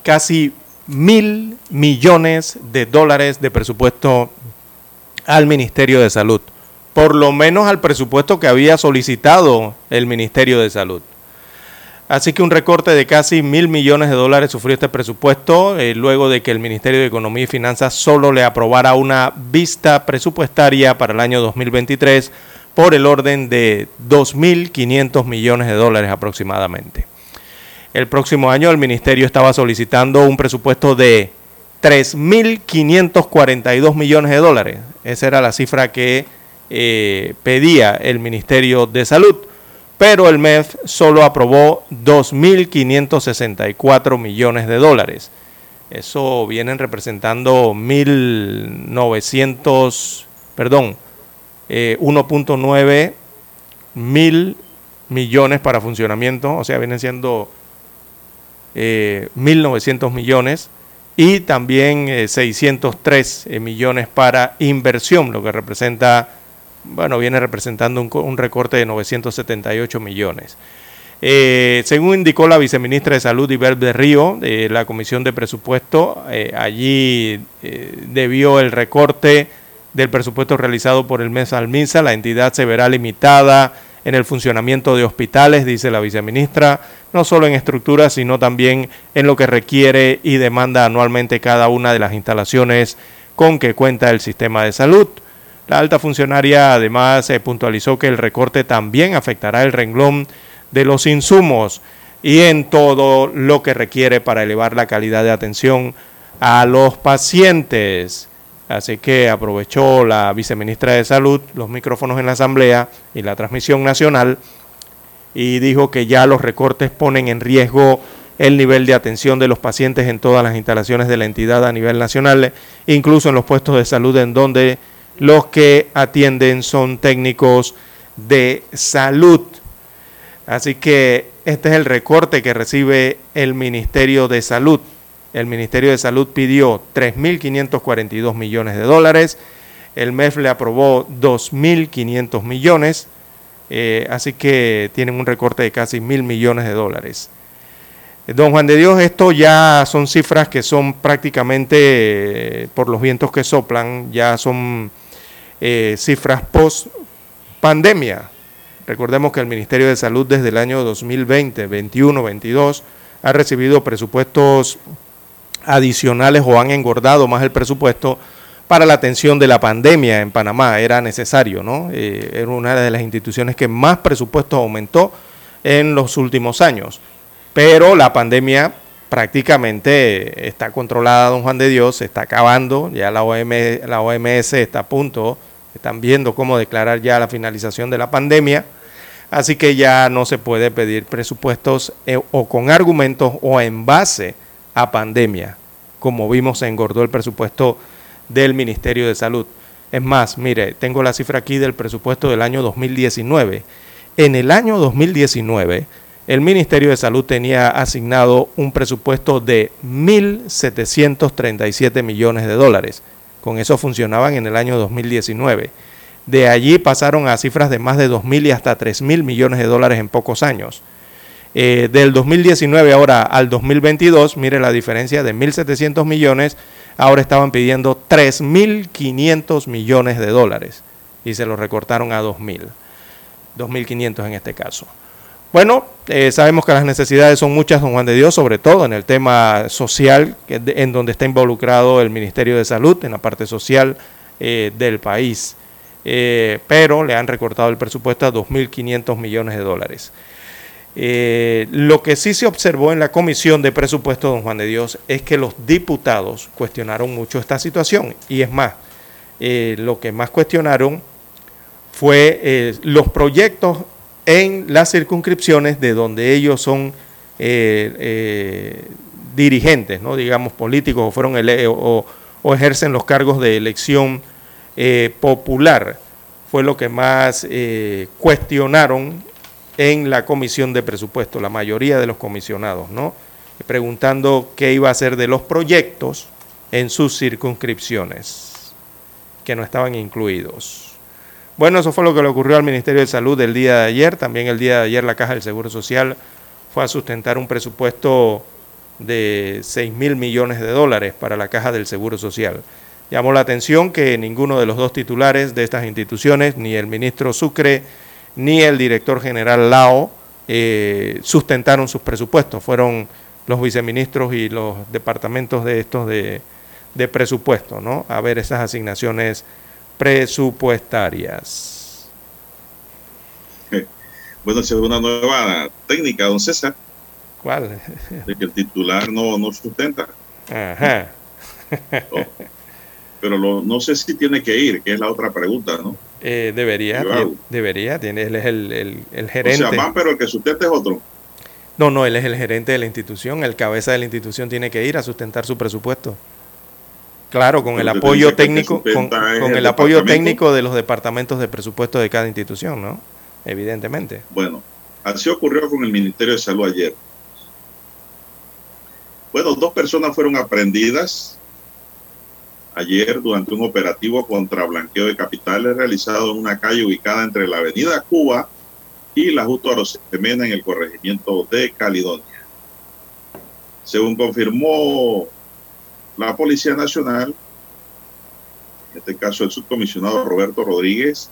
casi mil millones de dólares de presupuesto al Ministerio de Salud, por lo menos al presupuesto que había solicitado el Ministerio de Salud. Así que un recorte de casi mil millones de dólares sufrió este presupuesto eh, luego de que el Ministerio de Economía y Finanzas solo le aprobara una vista presupuestaria para el año 2023 por el orden de 2.500 millones de dólares aproximadamente. El próximo año el ministerio estaba solicitando un presupuesto de 3.542 millones de dólares. Esa era la cifra que eh, pedía el Ministerio de Salud. Pero el MEF solo aprobó 2.564 millones de dólares. Eso vienen representando 1.900, perdón, 1.9 eh, mil millones para funcionamiento. O sea, vienen siendo 1.900 eh, millones y también 603 eh, eh, millones para inversión, lo que representa, bueno, viene representando un, recorte de 978 millones. según indicó la viceministra de Salud, Iberbe de Río, de la Comisión de Presupuesto, allí debió el recorte del presupuesto realizado por el mes Almisa, la entidad se verá limitada en el funcionamiento de hospitales, dice la viceministra, no solo en estructuras, sino también en lo que requiere y demanda anualmente cada una de las instalaciones con que cuenta el sistema de salud. La alta funcionaria además se puntualizó que el recorte también afectará el renglón de los insumos y en todo lo que requiere para elevar la calidad de atención a los pacientes. Así que aprovechó la viceministra de Salud los micrófonos en la Asamblea y la transmisión nacional y dijo que ya los recortes ponen en riesgo el nivel de atención de los pacientes en todas las instalaciones de la entidad a nivel nacional, incluso en los puestos de salud en donde los que atienden son técnicos de salud. Así que este es el recorte que recibe el Ministerio de Salud el Ministerio de Salud pidió 3.542 millones de dólares, el MEF le aprobó 2.500 millones, eh, así que tienen un recorte de casi mil millones de dólares. Don Juan de Dios, esto ya son cifras que son prácticamente, eh, por los vientos que soplan, ya son eh, cifras post pandemia. Recordemos que el Ministerio de Salud desde el año 2020, 21, 22 ha recibido presupuestos adicionales o han engordado más el presupuesto para la atención de la pandemia en Panamá. Era necesario, ¿no? Eh, era una de las instituciones que más presupuesto aumentó en los últimos años. Pero la pandemia prácticamente está controlada, don Juan de Dios, se está acabando, ya la, la OMS está a punto, están viendo cómo declarar ya la finalización de la pandemia, así que ya no se puede pedir presupuestos eh, o con argumentos o en base a pandemia. Como vimos, se engordó el presupuesto del Ministerio de Salud. Es más, mire, tengo la cifra aquí del presupuesto del año 2019. En el año 2019, el Ministerio de Salud tenía asignado un presupuesto de 1.737 millones de dólares. Con eso funcionaban en el año 2019. De allí pasaron a cifras de más de 2.000 y hasta 3.000 millones de dólares en pocos años. Eh, del 2019 ahora al 2022, mire la diferencia de 1.700 millones, ahora estaban pidiendo 3.500 millones de dólares y se lo recortaron a 2.000, 2.500 en este caso. Bueno, eh, sabemos que las necesidades son muchas, don Juan de Dios, sobre todo en el tema social, en donde está involucrado el Ministerio de Salud, en la parte social eh, del país. Pero le han recortado el presupuesto a 2.500 millones de dólares. Lo que sí se observó en la comisión de presupuesto, don Juan de Dios, es que los diputados cuestionaron mucho esta situación. Y es más, lo que más cuestionaron fue los proyectos en las circunscripciones de donde ellos son eh, eh, dirigentes, digamos políticos o, fueron o, ejercen los cargos de elección eh, popular. Fue lo que más cuestionaron en la comisión de presupuesto, la mayoría de los comisionados, ¿no? preguntando qué iba a hacer de los proyectos en sus circunscripciones, que no estaban incluidos. Bueno, eso fue lo que le ocurrió al Ministerio de Salud el día de ayer. También el día de ayer la Caja del Seguro Social fue a sustentar un presupuesto de 6 mil millones de dólares para la Caja del Seguro Social. Llamó la atención que ninguno de los dos titulares de estas instituciones, ni el ministro Sucre ni el director general Lao, eh, sustentaron sus presupuestos. Fueron los viceministros y los departamentos de estos de, de presupuesto, ¿no? A ver esas asignaciones presupuestarias. Bueno, se ve una nueva técnica, don César. ¿Cuál? De que el titular no, no sustenta. Ajá. Pero no sé si tiene que ir, que es la otra pregunta, ¿no? Eh, debería, debería, tiene, él es el, el, gerente. O sea, más, pero el que sustente es otro. No, no, él es el gerente de la institución, el cabeza de la institución tiene que ir a sustentar su presupuesto. Claro, con el apoyo técnico, con, el, apoyo técnico de los departamentos de presupuesto de cada institución, ¿no? Evidentemente. Bueno, así ocurrió con el Ministerio de Salud ayer. Bueno, dos personas fueron aprendidas ayer durante un operativo contra blanqueo de capitales realizado en una calle ubicada entre la Avenida Cuba y la Justo Arosemena en el corregimiento de Caledonia. Según confirmó la Policía Nacional, en este caso el subcomisionado Roberto Rodríguez,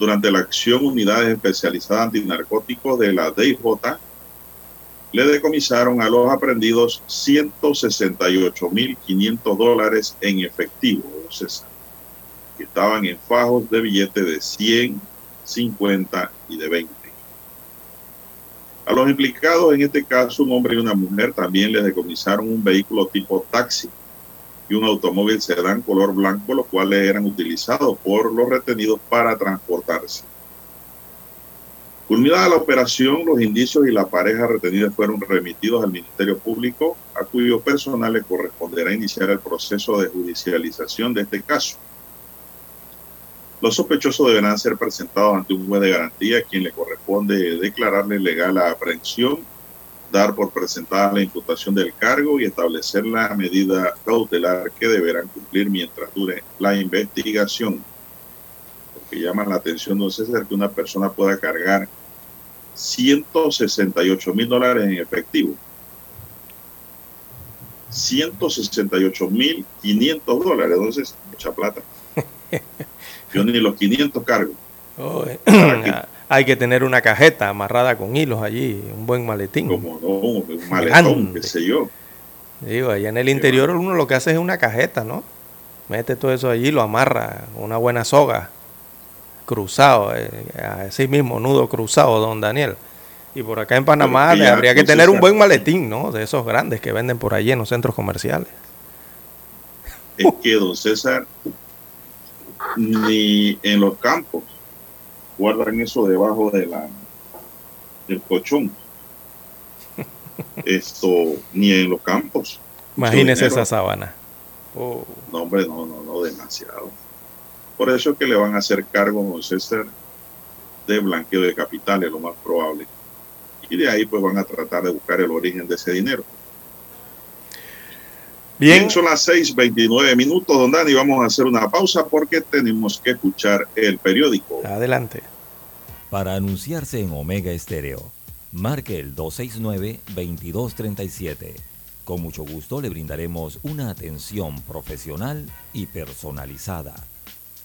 durante la acción Unidades Especializadas Antinarcóticos de la DIJ, le decomisaron a los aprendidos 168.500 dólares en efectivo, César, que estaban en fajos de billetes de 100, 50 y de 20. A los implicados en este caso, un hombre y una mujer, también les decomisaron un vehículo tipo taxi y un automóvil sedán color blanco, los cuales eran utilizados por los retenidos para transportarse. Culminada la operación, los indicios y la pareja retenida fueron remitidos al Ministerio Público, a cuyo personal le corresponderá iniciar el proceso de judicialización de este caso. Los sospechosos deberán ser presentados ante un juez de garantía, quien le corresponde declararle legal la aprehensión dar por presentada la imputación del cargo y establecer la medida cautelar que deberán cumplir mientras dure la investigación. Porque llama la atención, no sé que una persona pueda cargar 168 mil dólares en efectivo. 168 mil 500 dólares, entonces mucha plata. Yo ni los 500 cargo. Oh, hay que tener una cajeta amarrada con hilos allí, un buen maletín. Como no, un maletón, qué sé yo. Digo, allá en el interior uno lo que hace es una cajeta, ¿no? Mete todo eso allí, lo amarra, una buena soga, cruzado, eh, así mismo, nudo cruzado, don Daniel. Y por acá en Panamá habría que tener un buen maletín, ¿no? De esos grandes que venden por allí en los centros comerciales. Es que, don César, ni en los campos guardan eso debajo de la del colchón. Esto ni en los campos. Imagínese esa sábana. No, hombre, no, no, no, demasiado. Por eso es que le van a hacer cargo, don César, de blanqueo de capitales, lo más probable. Y de ahí pues van a tratar de buscar el origen de ese dinero. Bien, son las 6:29 minutos, don Dani. Vamos a hacer una pausa porque tenemos que escuchar el periódico. Adelante. Para anunciarse en Omega Estéreo, marque el 269-2237. Con mucho gusto le brindaremos una atención profesional y personalizada.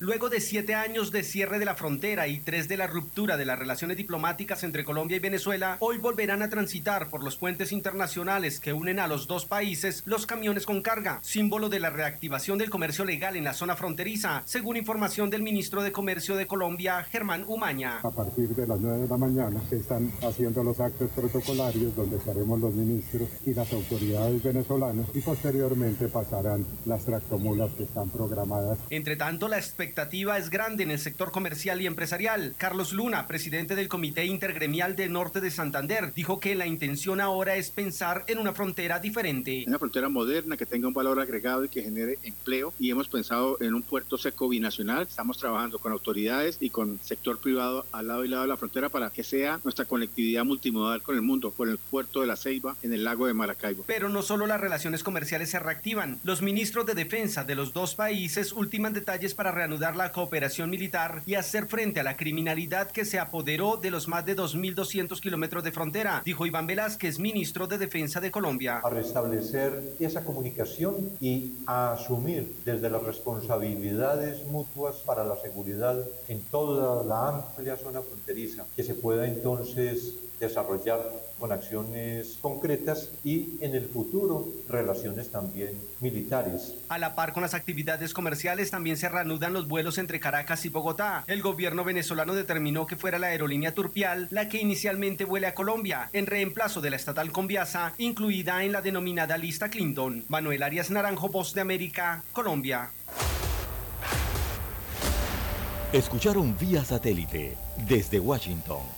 Luego de siete años de cierre de la frontera y tres de la ruptura de las relaciones diplomáticas entre Colombia y Venezuela, hoy volverán a transitar por los puentes internacionales que unen a los dos países los camiones con carga, símbolo de la reactivación del comercio legal en la zona fronteriza, según información del ministro de Comercio de Colombia, Germán Umaña. A partir de las 9 de la mañana se están haciendo los actos protocolarios donde estaremos los ministros y las autoridades venezolanas y posteriormente pasarán las tractomulas que están programadas. Entre tanto, la expectativa expectativa es grande en el sector comercial y empresarial. Carlos Luna, presidente del Comité Intergremial del Norte de Santander, dijo que la intención ahora es pensar en una frontera diferente. Una frontera moderna que tenga un valor agregado y que genere empleo. Y hemos pensado en un puerto seco binacional. Estamos trabajando con autoridades y con sector privado al lado y lado de la frontera para que sea nuestra conectividad multimodal con el mundo, por el puerto de la Ceiba en el lago de Maracaibo. Pero no solo las relaciones comerciales se reactivan. Los ministros de defensa de los dos países ultiman detalles para reanudar dar la cooperación militar y hacer frente a la criminalidad que se apoderó de los más de 2.200 kilómetros de frontera, dijo Iván Velázquez, ministro de Defensa de Colombia. A restablecer esa comunicación y a asumir desde las responsabilidades mutuas para la seguridad en toda la amplia zona fronteriza, que se pueda entonces desarrollar con acciones concretas y en el futuro relaciones también militares. A la par con las actividades comerciales también se reanudan los vuelos entre Caracas y Bogotá. El gobierno venezolano determinó que fuera la aerolínea Turpial la que inicialmente vuele a Colombia, en reemplazo de la estatal Conviasa, incluida en la denominada lista Clinton. Manuel Arias Naranjo, Voz de América, Colombia. Escucharon vía satélite desde Washington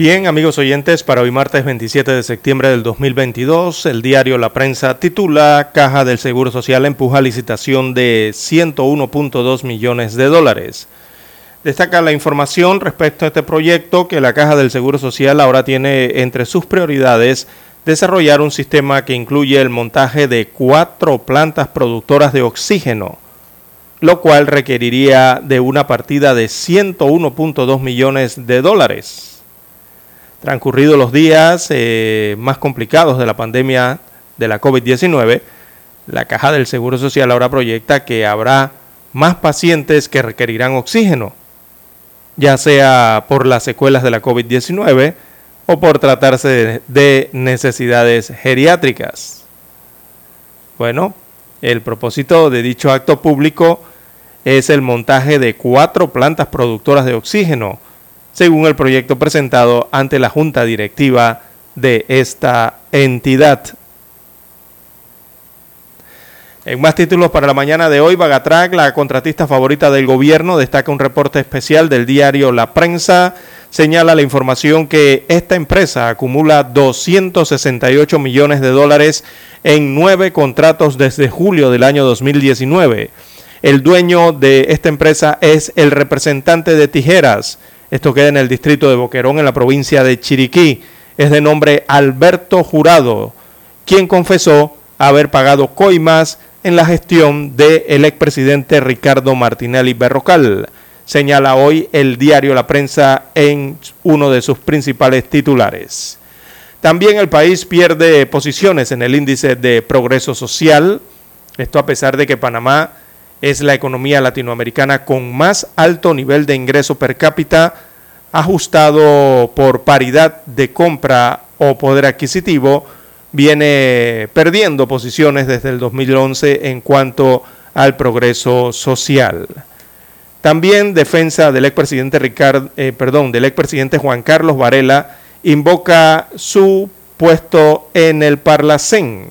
Bien, amigos oyentes, para hoy martes 27 de septiembre del 2022, el diario La Prensa titula Caja del Seguro Social empuja licitación de 101.2 millones de dólares. Destaca la información respecto a este proyecto que la Caja del Seguro Social ahora tiene entre sus prioridades desarrollar un sistema que incluye el montaje de cuatro plantas productoras de oxígeno, lo cual requeriría de una partida de 101.2 millones de dólares. Transcurridos los días eh, más complicados de la pandemia de la COVID-19, la Caja del Seguro Social ahora proyecta que habrá más pacientes que requerirán oxígeno, ya sea por las secuelas de la COVID-19 o por tratarse de necesidades geriátricas. Bueno, el propósito de dicho acto público es el montaje de cuatro plantas productoras de oxígeno, según el proyecto presentado ante la Junta Directiva de esta entidad. En más títulos para la mañana de hoy, Bagatrac, la contratista favorita del gobierno, destaca un reporte especial del diario La Prensa. Señala la información que esta empresa acumula 268 millones de dólares en nueve contratos desde julio del año 2019. El dueño de esta empresa es el representante de Tijeras. Esto queda en el distrito de Boquerón, en la provincia de Chiriquí. Es de nombre Alberto Jurado, quien confesó haber pagado coimas en la gestión del expresidente Ricardo Martinelli Berrocal. Señala hoy el diario La Prensa en uno de sus principales titulares. También el país pierde posiciones en el índice de progreso social, esto a pesar de que Panamá es la economía latinoamericana con más alto nivel de ingreso per cápita ajustado por paridad de compra o poder adquisitivo, viene perdiendo posiciones desde el 2011 en cuanto al progreso social. También defensa del expresidente Ricardo, eh, perdón, del expresidente Juan Carlos Varela invoca su puesto en el Parlacén.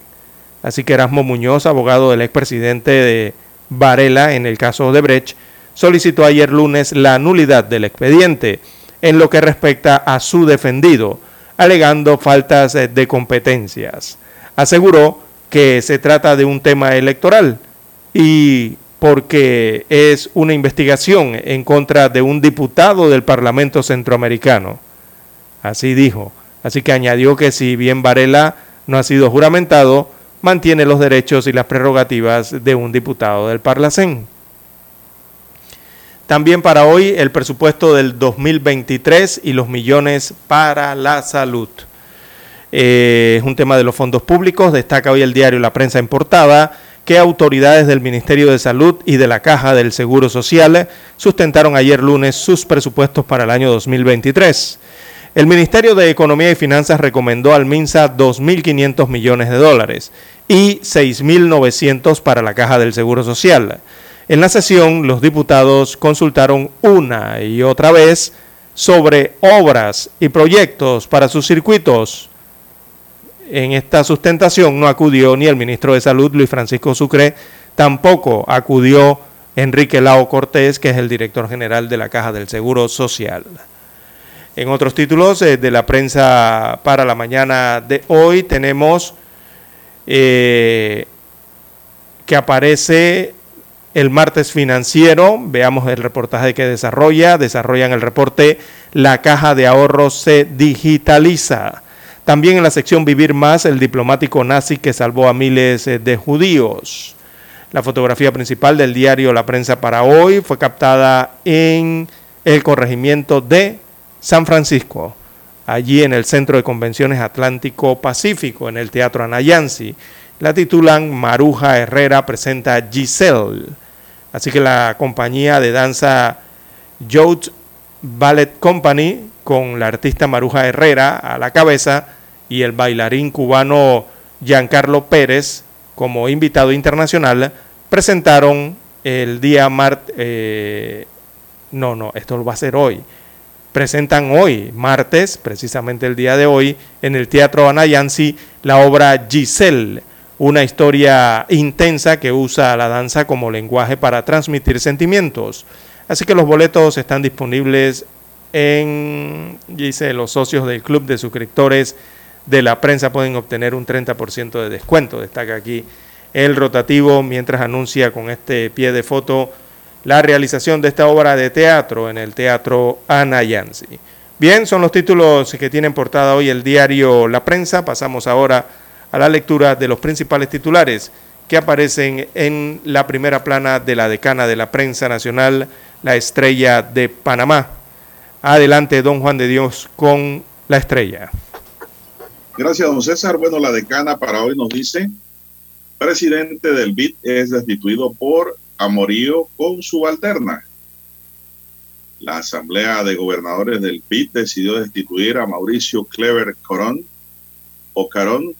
Así que Erasmo Muñoz, abogado del expresidente de Varela en el caso de Brecht, solicitó ayer lunes la nulidad del expediente en lo que respecta a su defendido, alegando faltas de competencias. Aseguró que se trata de un tema electoral y porque es una investigación en contra de un diputado del Parlamento Centroamericano. Así dijo. Así que añadió que si bien Varela no ha sido juramentado, mantiene los derechos y las prerrogativas de un diputado del Parlacén. También para hoy el presupuesto del 2023 y los millones para la salud. Eh, es un tema de los fondos públicos. Destaca hoy el diario La Prensa en portada que autoridades del Ministerio de Salud y de la Caja del Seguro Social sustentaron ayer lunes sus presupuestos para el año 2023. El Ministerio de Economía y Finanzas recomendó al MINSA 2.500 millones de dólares y 6.900 para la Caja del Seguro Social. En la sesión, los diputados consultaron una y otra vez sobre obras y proyectos para sus circuitos. En esta sustentación no acudió ni el ministro de Salud, Luis Francisco Sucre, tampoco acudió Enrique Lao Cortés, que es el director general de la Caja del Seguro Social. En otros títulos eh, de la prensa para la mañana de hoy tenemos eh, que aparece el martes financiero. Veamos el reportaje que desarrolla. Desarrollan el reporte La caja de ahorros se digitaliza. También en la sección Vivir más, el diplomático nazi que salvó a miles eh, de judíos. La fotografía principal del diario La Prensa para hoy fue captada en el corregimiento de San Francisco, allí en el Centro de Convenciones Atlántico Pacífico, en el Teatro Anayansi. La titulan Maruja Herrera presenta Giselle. Así que la compañía de danza Youth Ballet Company, con la artista Maruja Herrera a la cabeza y el bailarín cubano Giancarlo Pérez como invitado internacional, presentaron el día martes. Eh, no, no, esto lo va a ser hoy presentan hoy, martes, precisamente el día de hoy, en el Teatro Anayansi, la obra Giselle, una historia intensa que usa la danza como lenguaje para transmitir sentimientos. Así que los boletos están disponibles en, dice, los socios del Club de Suscriptores de la Prensa pueden obtener un 30% de descuento. Destaca aquí el rotativo mientras anuncia con este pie de foto la realización de esta obra de teatro en el Teatro Anayansi. Bien, son los títulos que tienen portada hoy el diario La Prensa. Pasamos ahora a la lectura de los principales titulares que aparecen en la primera plana de la decana de la prensa nacional, la estrella de Panamá. Adelante, don Juan de Dios, con la estrella. Gracias, don César. Bueno, la decana para hoy nos dice, presidente del BID es destituido por amorío con subalterna. La Asamblea de Gobernadores del PIT decidió destituir a Mauricio Clever Corón o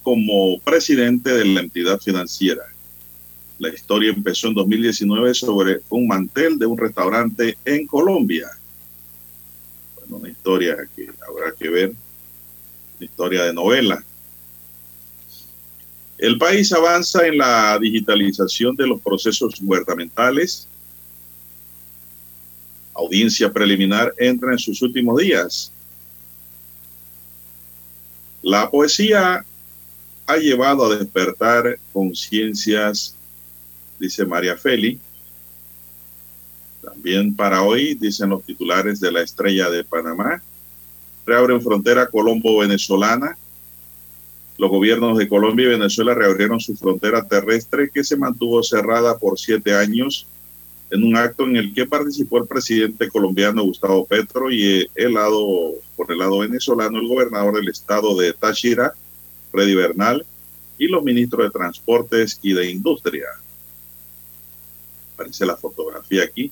como presidente de la entidad financiera. La historia empezó en 2019 sobre un mantel de un restaurante en Colombia. Bueno, una historia que habrá que ver, una historia de novela. El país avanza en la digitalización de los procesos gubernamentales. Audiencia preliminar entra en sus últimos días. La poesía ha llevado a despertar conciencias, dice María Feli. También para hoy, dicen los titulares de la Estrella de Panamá, reabren frontera colombo-venezolana. Los gobiernos de Colombia y Venezuela reabrieron su frontera terrestre que se mantuvo cerrada por siete años en un acto en el que participó el presidente colombiano Gustavo Petro y el lado, por el lado venezolano, el gobernador del estado de Táchira, Freddy Bernal, y los ministros de Transportes y de Industria. Aparece la fotografía aquí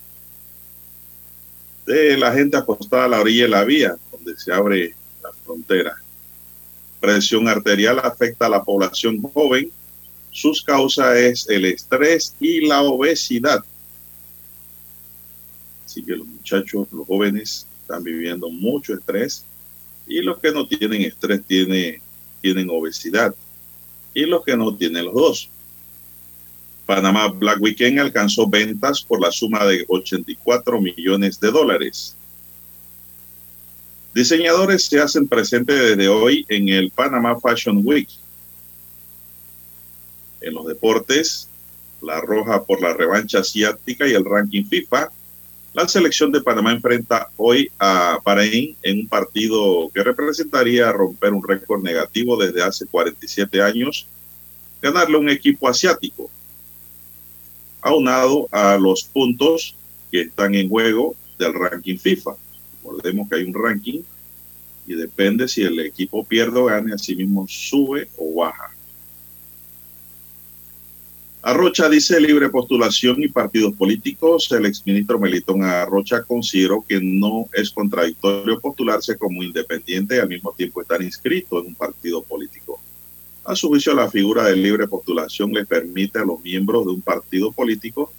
de la gente apostada a la orilla de la vía, donde se abre la frontera. Presión arterial afecta a la población joven. Sus causas es el estrés y la obesidad. Así que los muchachos, los jóvenes, están viviendo mucho estrés y los que no tienen estrés tienen, tienen obesidad y los que no tienen los dos. Panamá Black Weekend alcanzó ventas por la suma de 84 millones de dólares. Diseñadores se hacen presentes desde hoy en el Panama Fashion Week. En los deportes, la roja por la revancha asiática y el ranking FIFA. La selección de Panamá enfrenta hoy a Bahrein en un partido que representaría romper un récord negativo desde hace 47 años, ganarle un equipo asiático aunado a los puntos que están en juego del ranking FIFA. Recordemos que hay un ranking y depende si el equipo pierde o gane, así mismo sube o baja. Arrocha dice libre postulación y partidos políticos. El exministro Melitón Arrocha consideró que no es contradictorio postularse como independiente y al mismo tiempo estar inscrito en un partido político. A su juicio, la figura de libre postulación le permite a los miembros de un partido político,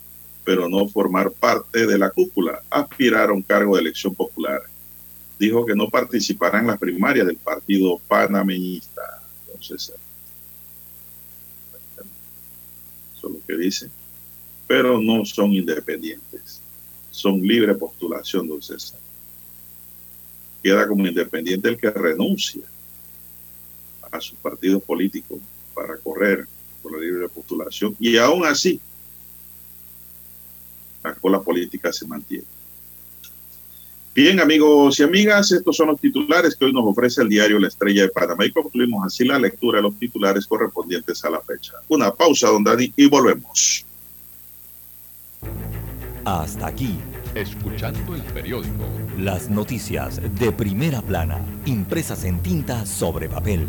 pero no formar parte de la cúpula, aspirar a un cargo de elección popular. Dijo que no participará en las primarias del partido panameñista. Entonces, eso es lo que dice. Pero no son independientes. Son libre postulación, don César. Queda como independiente el que renuncia a sus partidos políticos para correr por la libre postulación y aún así la cola política se mantiene. Bien, amigos y amigas, estos son los titulares que hoy nos ofrece el diario La Estrella de Panamá y concluimos así la lectura de los titulares correspondientes a la fecha. Una pausa, don Dani, y volvemos. Hasta aquí. Escuchando el periódico. Las noticias de primera plana, impresas en tinta sobre papel.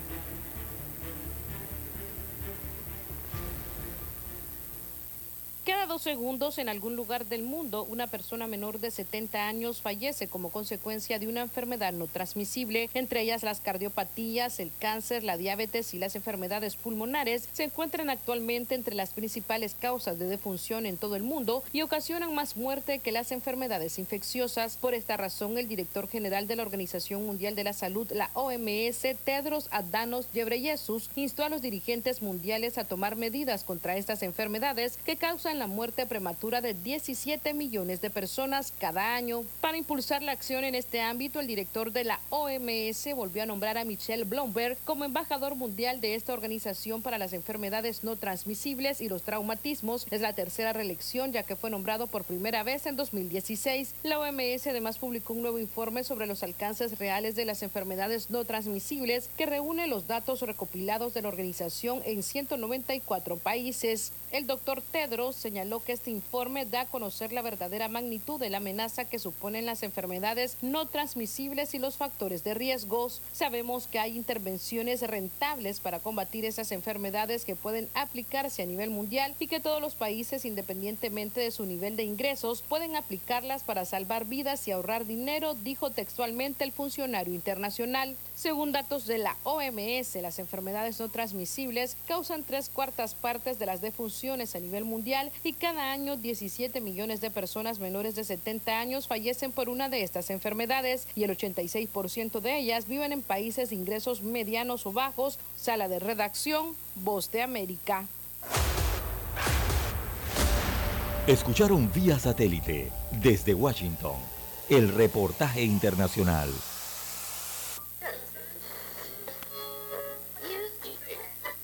Dos segundos en algún lugar del mundo una persona menor de 70 años fallece como consecuencia de una enfermedad no transmisible, entre ellas las cardiopatías, el cáncer, la diabetes y las enfermedades pulmonares, se encuentran actualmente entre las principales causas de defunción en todo el mundo y ocasionan más muerte que las enfermedades infecciosas. Por esta razón, el director general de la Organización Mundial de la Salud, la OMS, Tedros Adhanom Ghebreyesus, instó a los dirigentes mundiales a tomar medidas contra estas enfermedades que causan la muerte muerte prematura de 17 millones de personas cada año. Para impulsar la acción en este ámbito, el director de la OMS volvió a nombrar a Michelle Blomberg como embajador mundial de esta organización para las enfermedades no transmisibles y los traumatismos. Es la tercera reelección ya que fue nombrado por primera vez en 2016. La OMS además publicó un nuevo informe sobre los alcances reales de las enfermedades no transmisibles que reúne los datos recopilados de la organización en 194 países. El doctor Tedros señaló que este informe da a conocer la verdadera magnitud de la amenaza que suponen las enfermedades no transmisibles y los factores de riesgos. Sabemos que hay intervenciones rentables para combatir esas enfermedades que pueden aplicarse a nivel mundial y que todos los países, independientemente de su nivel de ingresos, pueden aplicarlas para salvar vidas y ahorrar dinero, dijo textualmente el funcionario internacional. Según datos de la OMS, las enfermedades no transmisibles causan tres cuartas partes de las defunciones a nivel mundial y cada año 17 millones de personas menores de 70 años fallecen por una de estas enfermedades y el 86% de ellas viven en países de ingresos medianos o bajos. Sala de redacción, Voz de América. Escucharon vía satélite desde Washington el reportaje internacional.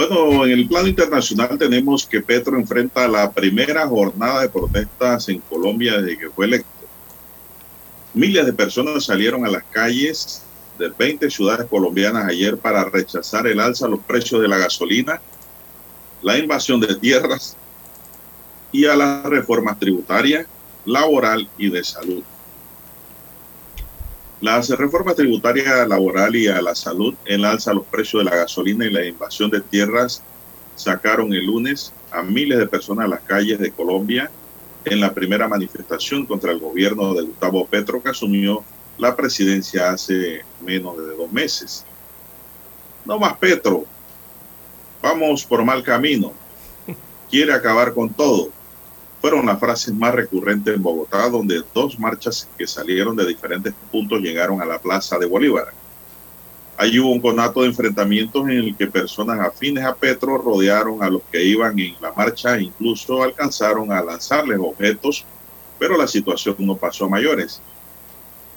Bueno, en el plano internacional tenemos que Petro enfrenta la primera jornada de protestas en Colombia desde que fue electo. Miles de personas salieron a las calles de 20 ciudades colombianas ayer para rechazar el alza a los precios de la gasolina, la invasión de tierras y a las reformas tributarias, laboral y de salud. Las reformas tributarias, laboral y a la salud, el alza los precios de la gasolina y la invasión de tierras sacaron el lunes a miles de personas a las calles de Colombia en la primera manifestación contra el gobierno de Gustavo Petro que asumió la presidencia hace menos de dos meses. No más Petro, vamos por mal camino, quiere acabar con todo. Fueron las frases más recurrentes en Bogotá, donde dos marchas que salieron de diferentes puntos llegaron a la Plaza de Bolívar. Allí hubo un conato de enfrentamientos en el que personas afines a Petro rodearon a los que iban en la marcha e incluso alcanzaron a lanzarles objetos, pero la situación no pasó a mayores.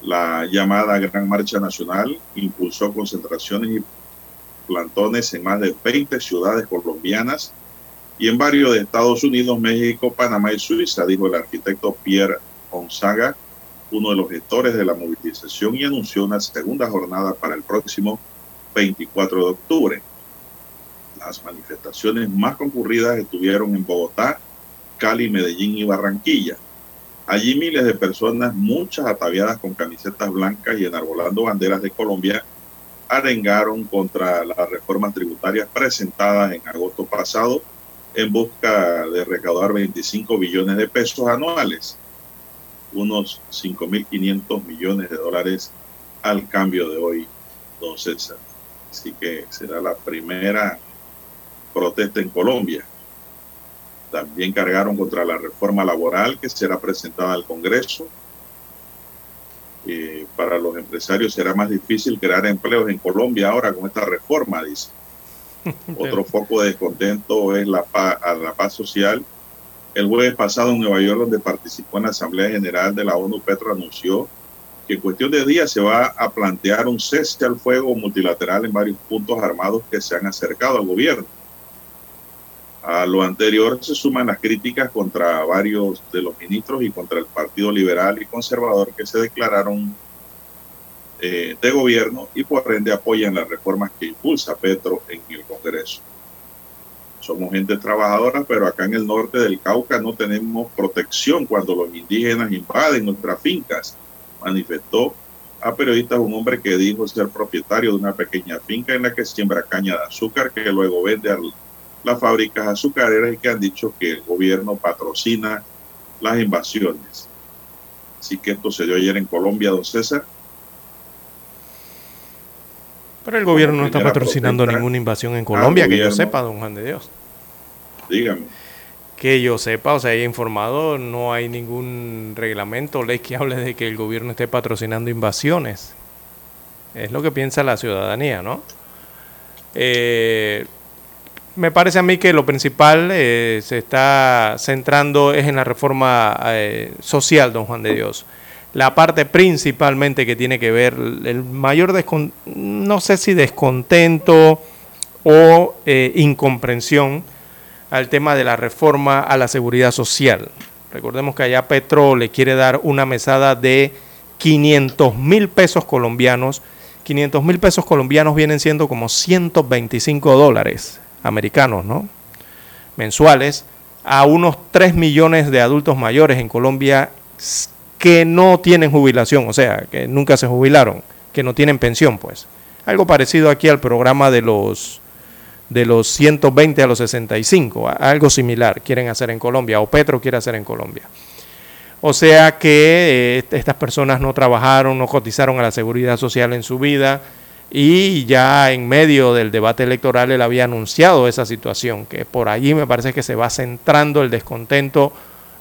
La llamada Gran Marcha Nacional impulsó concentraciones y plantones en más de 20 ciudades colombianas y en varios de Estados Unidos, México, Panamá y Suiza, dijo el arquitecto Pierre Gonzaga, uno de los gestores de la movilización, y anunció una segunda jornada para el próximo 24 de octubre. Las manifestaciones más concurridas estuvieron en Bogotá, Cali, Medellín y Barranquilla. Allí miles de personas, muchas ataviadas con camisetas blancas y enarbolando banderas de Colombia, arengaron contra las reformas tributarias presentadas en agosto pasado en busca de recaudar 25 billones de pesos anuales, unos 5.500 millones de dólares al cambio de hoy, don César. Así que será la primera protesta en Colombia. También cargaron contra la reforma laboral que será presentada al Congreso. Eh, para los empresarios será más difícil crear empleos en Colombia ahora con esta reforma, dice. Otro foco de descontento es la paz, la paz social. El jueves pasado en Nueva York, donde participó en la Asamblea General de la ONU, Petro anunció que en cuestión de días se va a plantear un cese al fuego multilateral en varios puntos armados que se han acercado al gobierno. A lo anterior se suman las críticas contra varios de los ministros y contra el Partido Liberal y Conservador que se declararon eh, de gobierno y por ende apoyan las reformas que impulsa Petro en el Congreso. Somos gente trabajadora, pero acá en el norte del Cauca no tenemos protección cuando los indígenas invaden nuestras fincas, manifestó a periodistas un hombre que dijo ser propietario de una pequeña finca en la que siembra caña de azúcar que luego vende a las fábricas azucareras y que han dicho que el gobierno patrocina las invasiones. Así que esto se ayer en Colombia, don César. Pero el gobierno no está patrocinando ninguna invasión en Colombia, que yo sepa, don Juan de Dios. Dígame. Que yo sepa, o sea, haya informado, no hay ningún reglamento o ley que hable de que el gobierno esté patrocinando invasiones. Es lo que piensa la ciudadanía, ¿no? Eh, me parece a mí que lo principal eh, se está centrando es en la reforma eh, social, don Juan de Dios. La parte principalmente que tiene que ver, el mayor, no sé si descontento o eh, incomprensión al tema de la reforma a la seguridad social. Recordemos que allá Petro le quiere dar una mesada de 500 mil pesos colombianos. 500 mil pesos colombianos vienen siendo como 125 dólares americanos, ¿no? Mensuales a unos 3 millones de adultos mayores en Colombia que no tienen jubilación, o sea, que nunca se jubilaron, que no tienen pensión, pues. Algo parecido aquí al programa de los de los 120 a los 65, algo similar quieren hacer en Colombia o Petro quiere hacer en Colombia. O sea que eh, estas personas no trabajaron, no cotizaron a la seguridad social en su vida, y ya en medio del debate electoral él había anunciado esa situación, que por allí me parece que se va centrando el descontento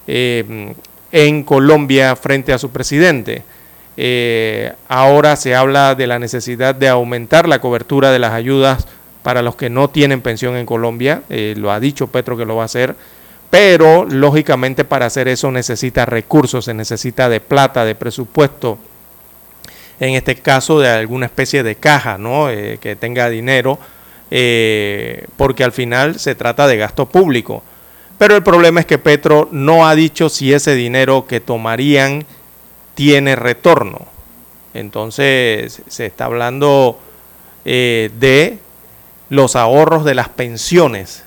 eh, en Colombia frente a su presidente. Eh, ahora se habla de la necesidad de aumentar la cobertura de las ayudas para los que no tienen pensión en Colombia, eh, lo ha dicho Petro que lo va a hacer, pero lógicamente para hacer eso necesita recursos, se necesita de plata, de presupuesto, en este caso de alguna especie de caja, ¿no? Eh, que tenga dinero, porque al final se trata de gasto público. Pero el problema es que Petro no ha dicho si ese dinero que tomarían tiene retorno. Entonces se está hablando eh, de los ahorros de las pensiones,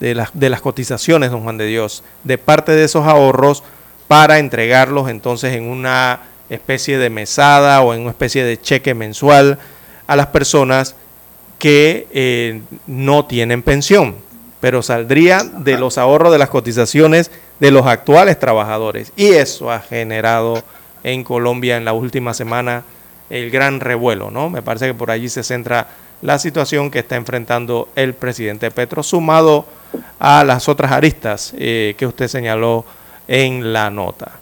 de las, cotizaciones, don Juan de Dios, de parte de esos ahorros para entregarlos entonces en una especie de mesada o en una especie de cheque mensual a las personas que eh, no tienen pensión, pero saldría de los ahorros de las cotizaciones de los actuales trabajadores. Y eso ha generado en Colombia en la última semana el gran revuelo, ¿no? Me parece que por allí se centra la situación que está enfrentando el presidente Petro, sumado a las otras aristas eh, que usted señaló en la nota.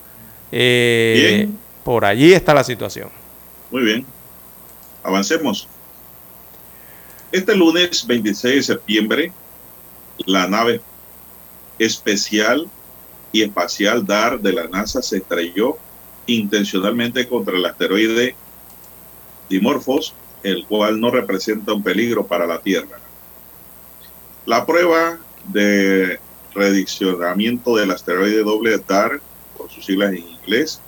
Eh, por allí está la situación. Muy bien. Avancemos. Este lunes 26 de septiembre, la nave especial y espacial DAR de la NASA se estrelló intencionalmente contra el asteroide Dimorphos, el cual no representa un peligro para la Tierra. La prueba de rediccionamiento del asteroide doble DAR, por sus siglas en inglés,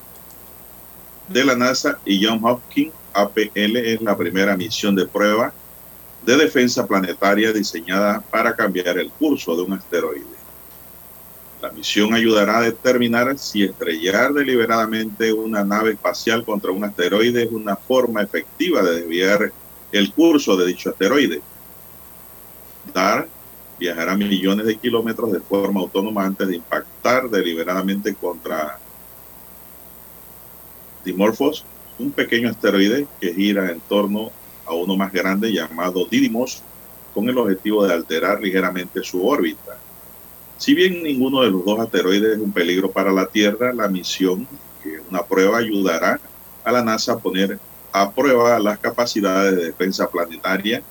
de la NASA y John Hopkins APL es la primera misión de prueba de defensa planetaria diseñada para cambiar el curso de un asteroide. La misión ayudará a determinar si estrellar deliberadamente una nave espacial contra un asteroide es una forma efectiva de desviar el curso de dicho asteroide. DAR viajará millones de kilómetros de forma autónoma antes de impactar deliberadamente contra Dimorphos, un pequeño asteroide que gira en torno a uno más grande llamado Didymos, con el objetivo de alterar ligeramente su órbita. Si bien ninguno de los dos asteroides es un peligro para la Tierra, la misión, que una prueba, ayudará a la NASA a poner a prueba las capacidades de defensa planetaria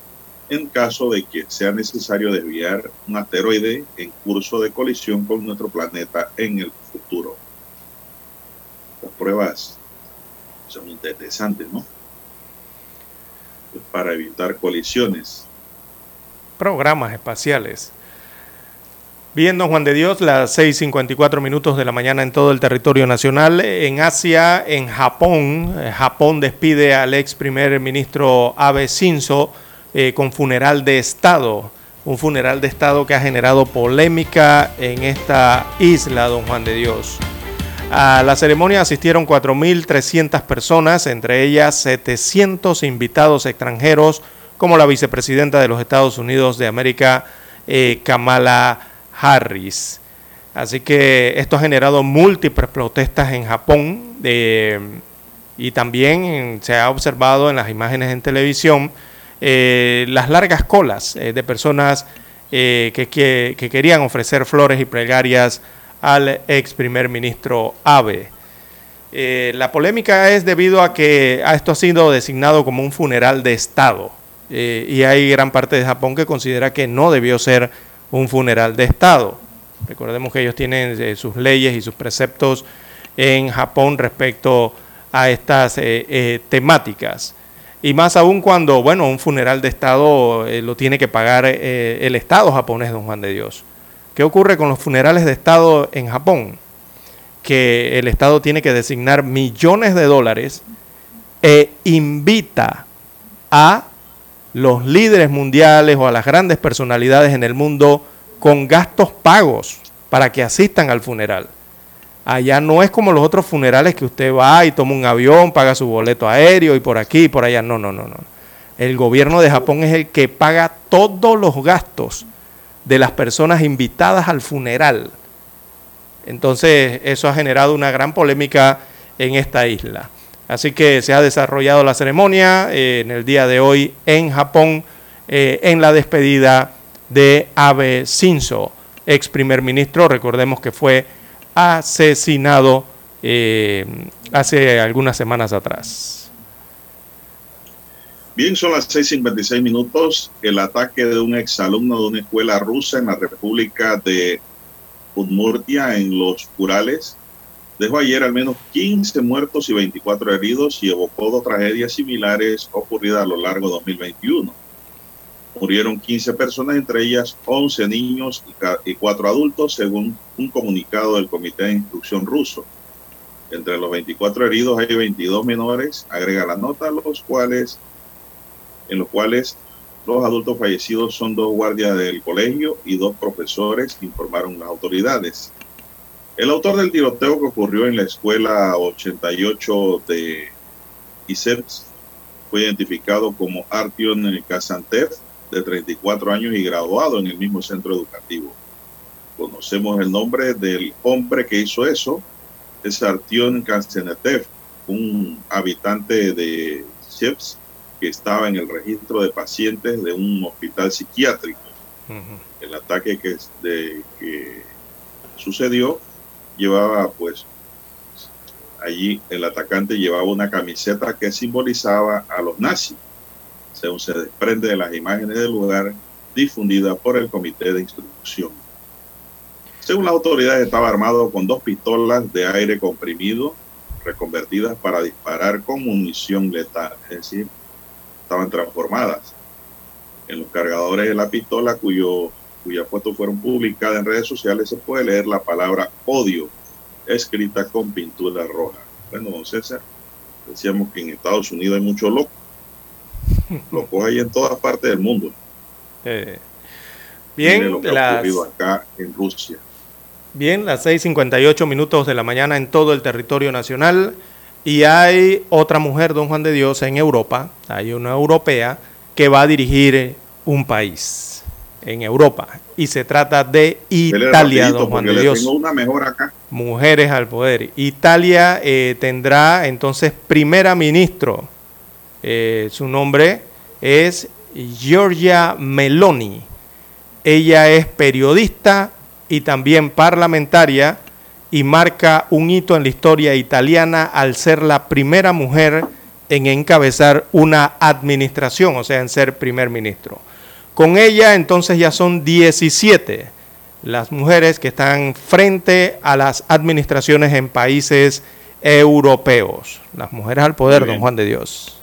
en caso de que sea necesario desviar un asteroide en curso de colisión con nuestro planeta en el futuro. Las pruebas son interesantes, ¿no? Para evitar colisiones. Programas espaciales. Bien, don Juan de Dios, las 6.54 minutos de la mañana en todo el territorio nacional. En Asia, en Japón, eh, Japón despide al ex primer ministro Abe Shinzo eh, con funeral de Estado. Un funeral de Estado que ha generado polémica en esta isla, don Juan de Dios. A la ceremonia asistieron 4.300 personas, entre ellas 700 invitados extranjeros, como la vicepresidenta de los Estados Unidos de América, eh, Kamala Harris. Así que esto ha generado múltiples protestas en Japón y también se ha observado en las imágenes en televisión eh, las largas colas eh, de personas eh, que, querían ofrecer flores y plegarias al ex primer ministro Abe. la polémica es debido a que esto ha sido designado como un funeral de Estado y hay gran parte de Japón que considera que no debió ser un funeral de Estado. Recordemos que ellos tienen eh, sus leyes y sus preceptos en Japón respecto a estas eh, eh, temáticas. Y más aún cuando, bueno, un funeral de Estado lo tiene que pagar el Estado japonés, don Juan de Dios. ¿Qué ocurre con los funerales de Estado en Japón? Que el Estado tiene que designar millones de dólares e invita a los líderes mundiales o a las grandes personalidades en el mundo con gastos pagos para que asistan al funeral. Allá no es como los otros funerales que usted va y toma un avión, paga su boleto aéreo y por aquí y por allá. No, no, no, no. El gobierno de Japón es el que paga todos los gastos de las personas invitadas al funeral. Entonces, eso ha generado una gran polémica en esta isla. Así que se ha desarrollado la ceremonia eh, en el día de hoy en Japón eh, en la despedida de Abe Shinzo, ex primer ministro. Recordemos que fue asesinado eh, hace algunas semanas atrás. Bien, son las 6:56 minutos. El ataque de un exalumno de una escuela rusa en la República de Udmurtia en los Urales dejó ayer al menos 15 muertos y 24 heridos y evocó dos tragedias similares ocurridas a lo largo de 2021. Murieron 15 personas, entre ellas 11 niños y 4 adultos, según un comunicado del Comité de Instrucción ruso. Entre los 24 heridos hay 22 menores, agrega la nota, los cuales, en los cuales los adultos fallecidos son dos guardias del colegio y dos profesores, informaron las autoridades. El autor del tiroteo que ocurrió en la escuela 88 de ISEPS fue identificado como Artion Kazantev, de 34 años y graduado en el mismo centro educativo. Conocemos el nombre del hombre que hizo eso, es Artion Kazantev, un habitante de ISEPS que estaba en el registro de pacientes de un hospital psiquiátrico. El ataque que, de, que sucedió llevaba pues allí el atacante llevaba una camiseta que simbolizaba a los nazis, según se desprende de las imágenes del lugar difundida por el comité de instrucción. Según las autoridades estaba armado con dos pistolas de aire comprimido reconvertidas para disparar con munición letal, es decir, estaban transformadas. En los cargadores de la pistola cuyo cuyas fotos fueron publicadas en redes sociales, se puede leer la palabra odio escrita con pintura roja. Bueno, don César, decíamos que en Estados Unidos hay mucho loco. Locos hay en todas partes del mundo. Eh, bien, lo que ha ocurrido acá en Rusia. Bien, las 6:58 minutos de la mañana en todo el territorio nacional. Y hay otra mujer, don Juan de Dios, en Europa, hay una europea que va a dirigir un país en Europa. Y se trata de Italia, don Juan de Dios. una mejor acá. Mujeres al poder. Italia eh, tendrá entonces primera ministro. Eh, su nombre es Giorgia Meloni. Ella es periodista y también parlamentaria y marca un hito en la historia italiana al ser la primera mujer en encabezar una administración, o sea, en ser primer ministro. Con ella entonces ya son 17 las mujeres que están frente a las administraciones en países europeos. Las mujeres al poder, don Juan de Dios.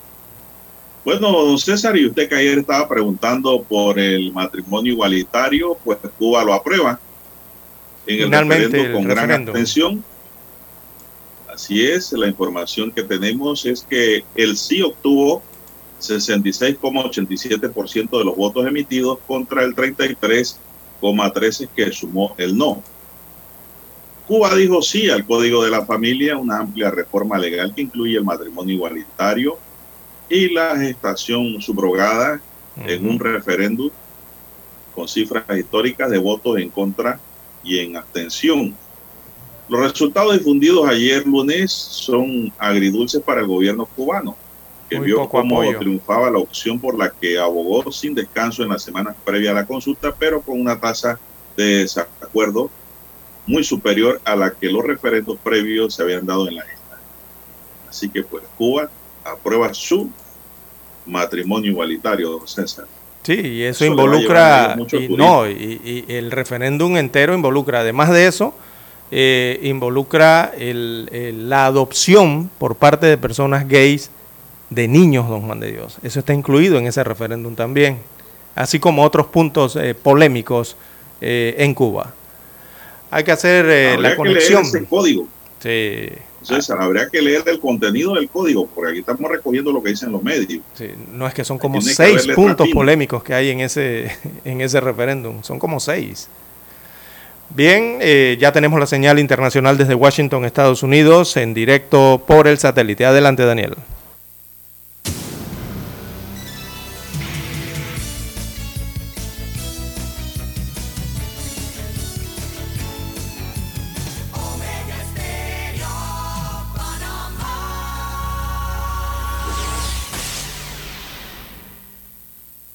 Bueno, don César, y usted que ayer estaba preguntando por el matrimonio igualitario, pues Cuba lo aprueba en el Finalmente, referendo el con gran referéndum. atención. Así es, la información que tenemos es que el sí obtuvo 66,87% de los votos emitidos contra el 33,13% que sumó el no. Cuba dijo sí al Código de la Familia, una amplia reforma legal que incluye el matrimonio igualitario y la gestación subrogada en un referéndum con cifras históricas de votos en contra y en abstención. Los resultados difundidos ayer lunes son agridulces para el gobierno cubano, que Muy vio cómo apoyo. triunfaba la opción por la que abogó sin descanso en las semanas previas a la consulta, pero con una tasa de desacuerdo muy superior a la que los referendos previos se habían dado en la isla. Así que pues Cuba aprueba su matrimonio igualitario, don César. Sí, y eso, Eso involucra, y, no, y, y el referéndum entero involucra, además de eso, eh, involucra el- el- la adopción por parte de personas gays de niños, don Juan de Dios. Eso está incluido en ese referéndum también, así como otros puntos eh, polémicos eh, en Cuba. Hay que hacer eh, la que leer conexión. ese código. Sí, César, habría que leer el contenido del código, porque aquí estamos recogiendo lo que dicen los medios. sí, no es que son como Tiene seis puntos polémicos que hay en ese, en ese referéndum, son como seis. Bien, eh, ya tenemos la señal internacional desde Washington, Estados Unidos, en directo por el satélite. Adelante, Daniel.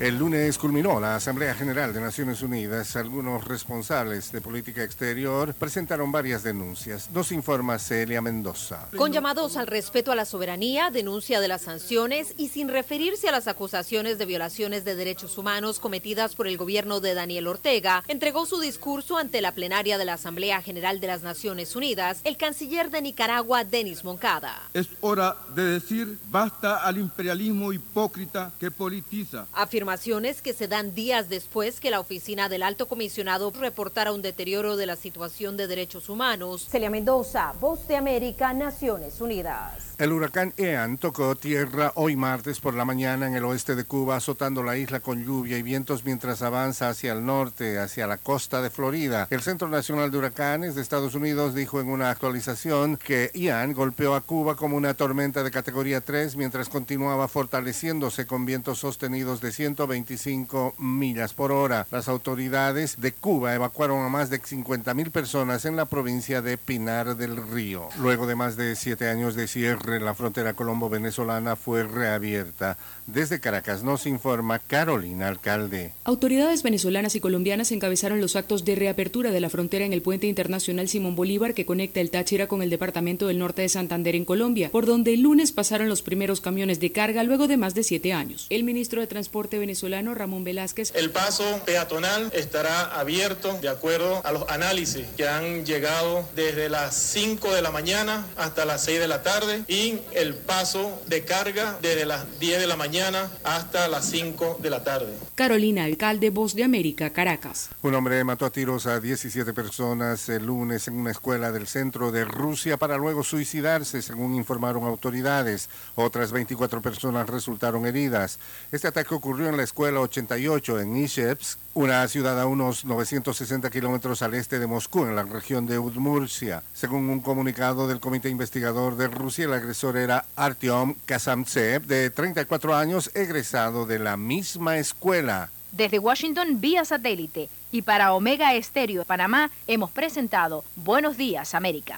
El lunes culminó la Asamblea General de Naciones Unidas. Algunos responsables de política exterior presentaron varias denuncias. Nos informa Celia Mendoza. Con llamados al respeto a la soberanía, denuncia de las sanciones y sin referirse a las acusaciones de violaciones de derechos humanos cometidas por el gobierno de Daniel Ortega, entregó su discurso ante la plenaria de la Asamblea General de las Naciones Unidas el canciller de Nicaragua, Denis Moncada. Es hora de decir basta al imperialismo hipócrita que politiza. Afirmaciones que se dan días después que la oficina del alto comisionado reportara un deterioro de la situación de derechos humanos. Celia Mendoza, Voz de América, Naciones Unidas. El huracán Ian tocó tierra hoy martes por la mañana en el oeste de Cuba, azotando la isla con lluvia y vientos mientras avanza hacia el norte, hacia la costa de Florida. El Centro Nacional de Huracanes de Estados Unidos dijo en una actualización que Ian golpeó a Cuba como una tormenta de categoría 3 mientras continuaba fortaleciéndose con vientos sostenidos de 125 millas por hora. Las autoridades de Cuba evacuaron a más de 50 mil personas en la provincia de Pinar del Río. Luego de más de siete años de cierre, la frontera colombo-venezolana fue reabierta. Desde Caracas nos informa Carolina Alcalde. Autoridades venezolanas y colombianas encabezaron los actos de reapertura de la frontera en el puente internacional Simón Bolívar que conecta el Táchira con el departamento del norte de Santander en Colombia, por donde el lunes pasaron los primeros camiones de carga luego de más de siete años. El ministro de Transporte venezolano Ramón Velázquez El paso peatonal estará abierto de acuerdo a los análisis que han llegado desde las 5 de la mañana hasta las 6 de la tarde y el paso de carga desde las 10 de la mañana hasta las 5 de la tarde. Carolina Alcalde, Voz de América, Caracas. Un hombre mató a tiros a 17 personas el lunes en una escuela del centro de Rusia para luego suicidarse, según informaron autoridades. Otras 24 personas resultaron heridas. Este ataque ocurrió en la escuela 88 en Ishevsk, una ciudad a unos 960 kilómetros al este de Moscú, en la región de Udmurcia. Según un comunicado del Comité Investigador de Rusia, el agresor era Artyom Kazamtsev, de 34 años, egresado de la misma escuela. Desde Washington vía satélite y para Omega Estéreo de Panamá hemos presentado Buenos Días América.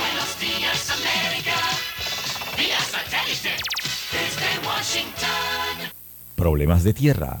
Buenos días, América. Vía satélite. Desde Washington. Problemas de tierra,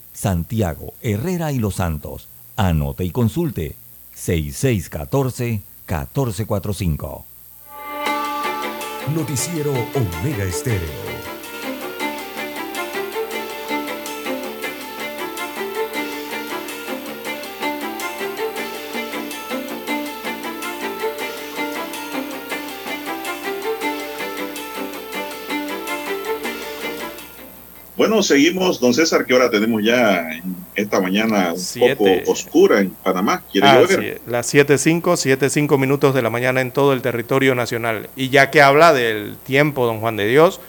Santiago, Herrera y Los Santos. Anote y consulte 6614-1445. Noticiero Omega Estéreo. Bueno, seguimos, don César, ¿qué hora tenemos ya en esta mañana un Siete. poco oscura en Panamá? ¿Quiere Ah, sí, las 7.05, 7.05 minutos de la mañana en todo el territorio nacional. Y ya que habla del tiempo, don Juan de Dios,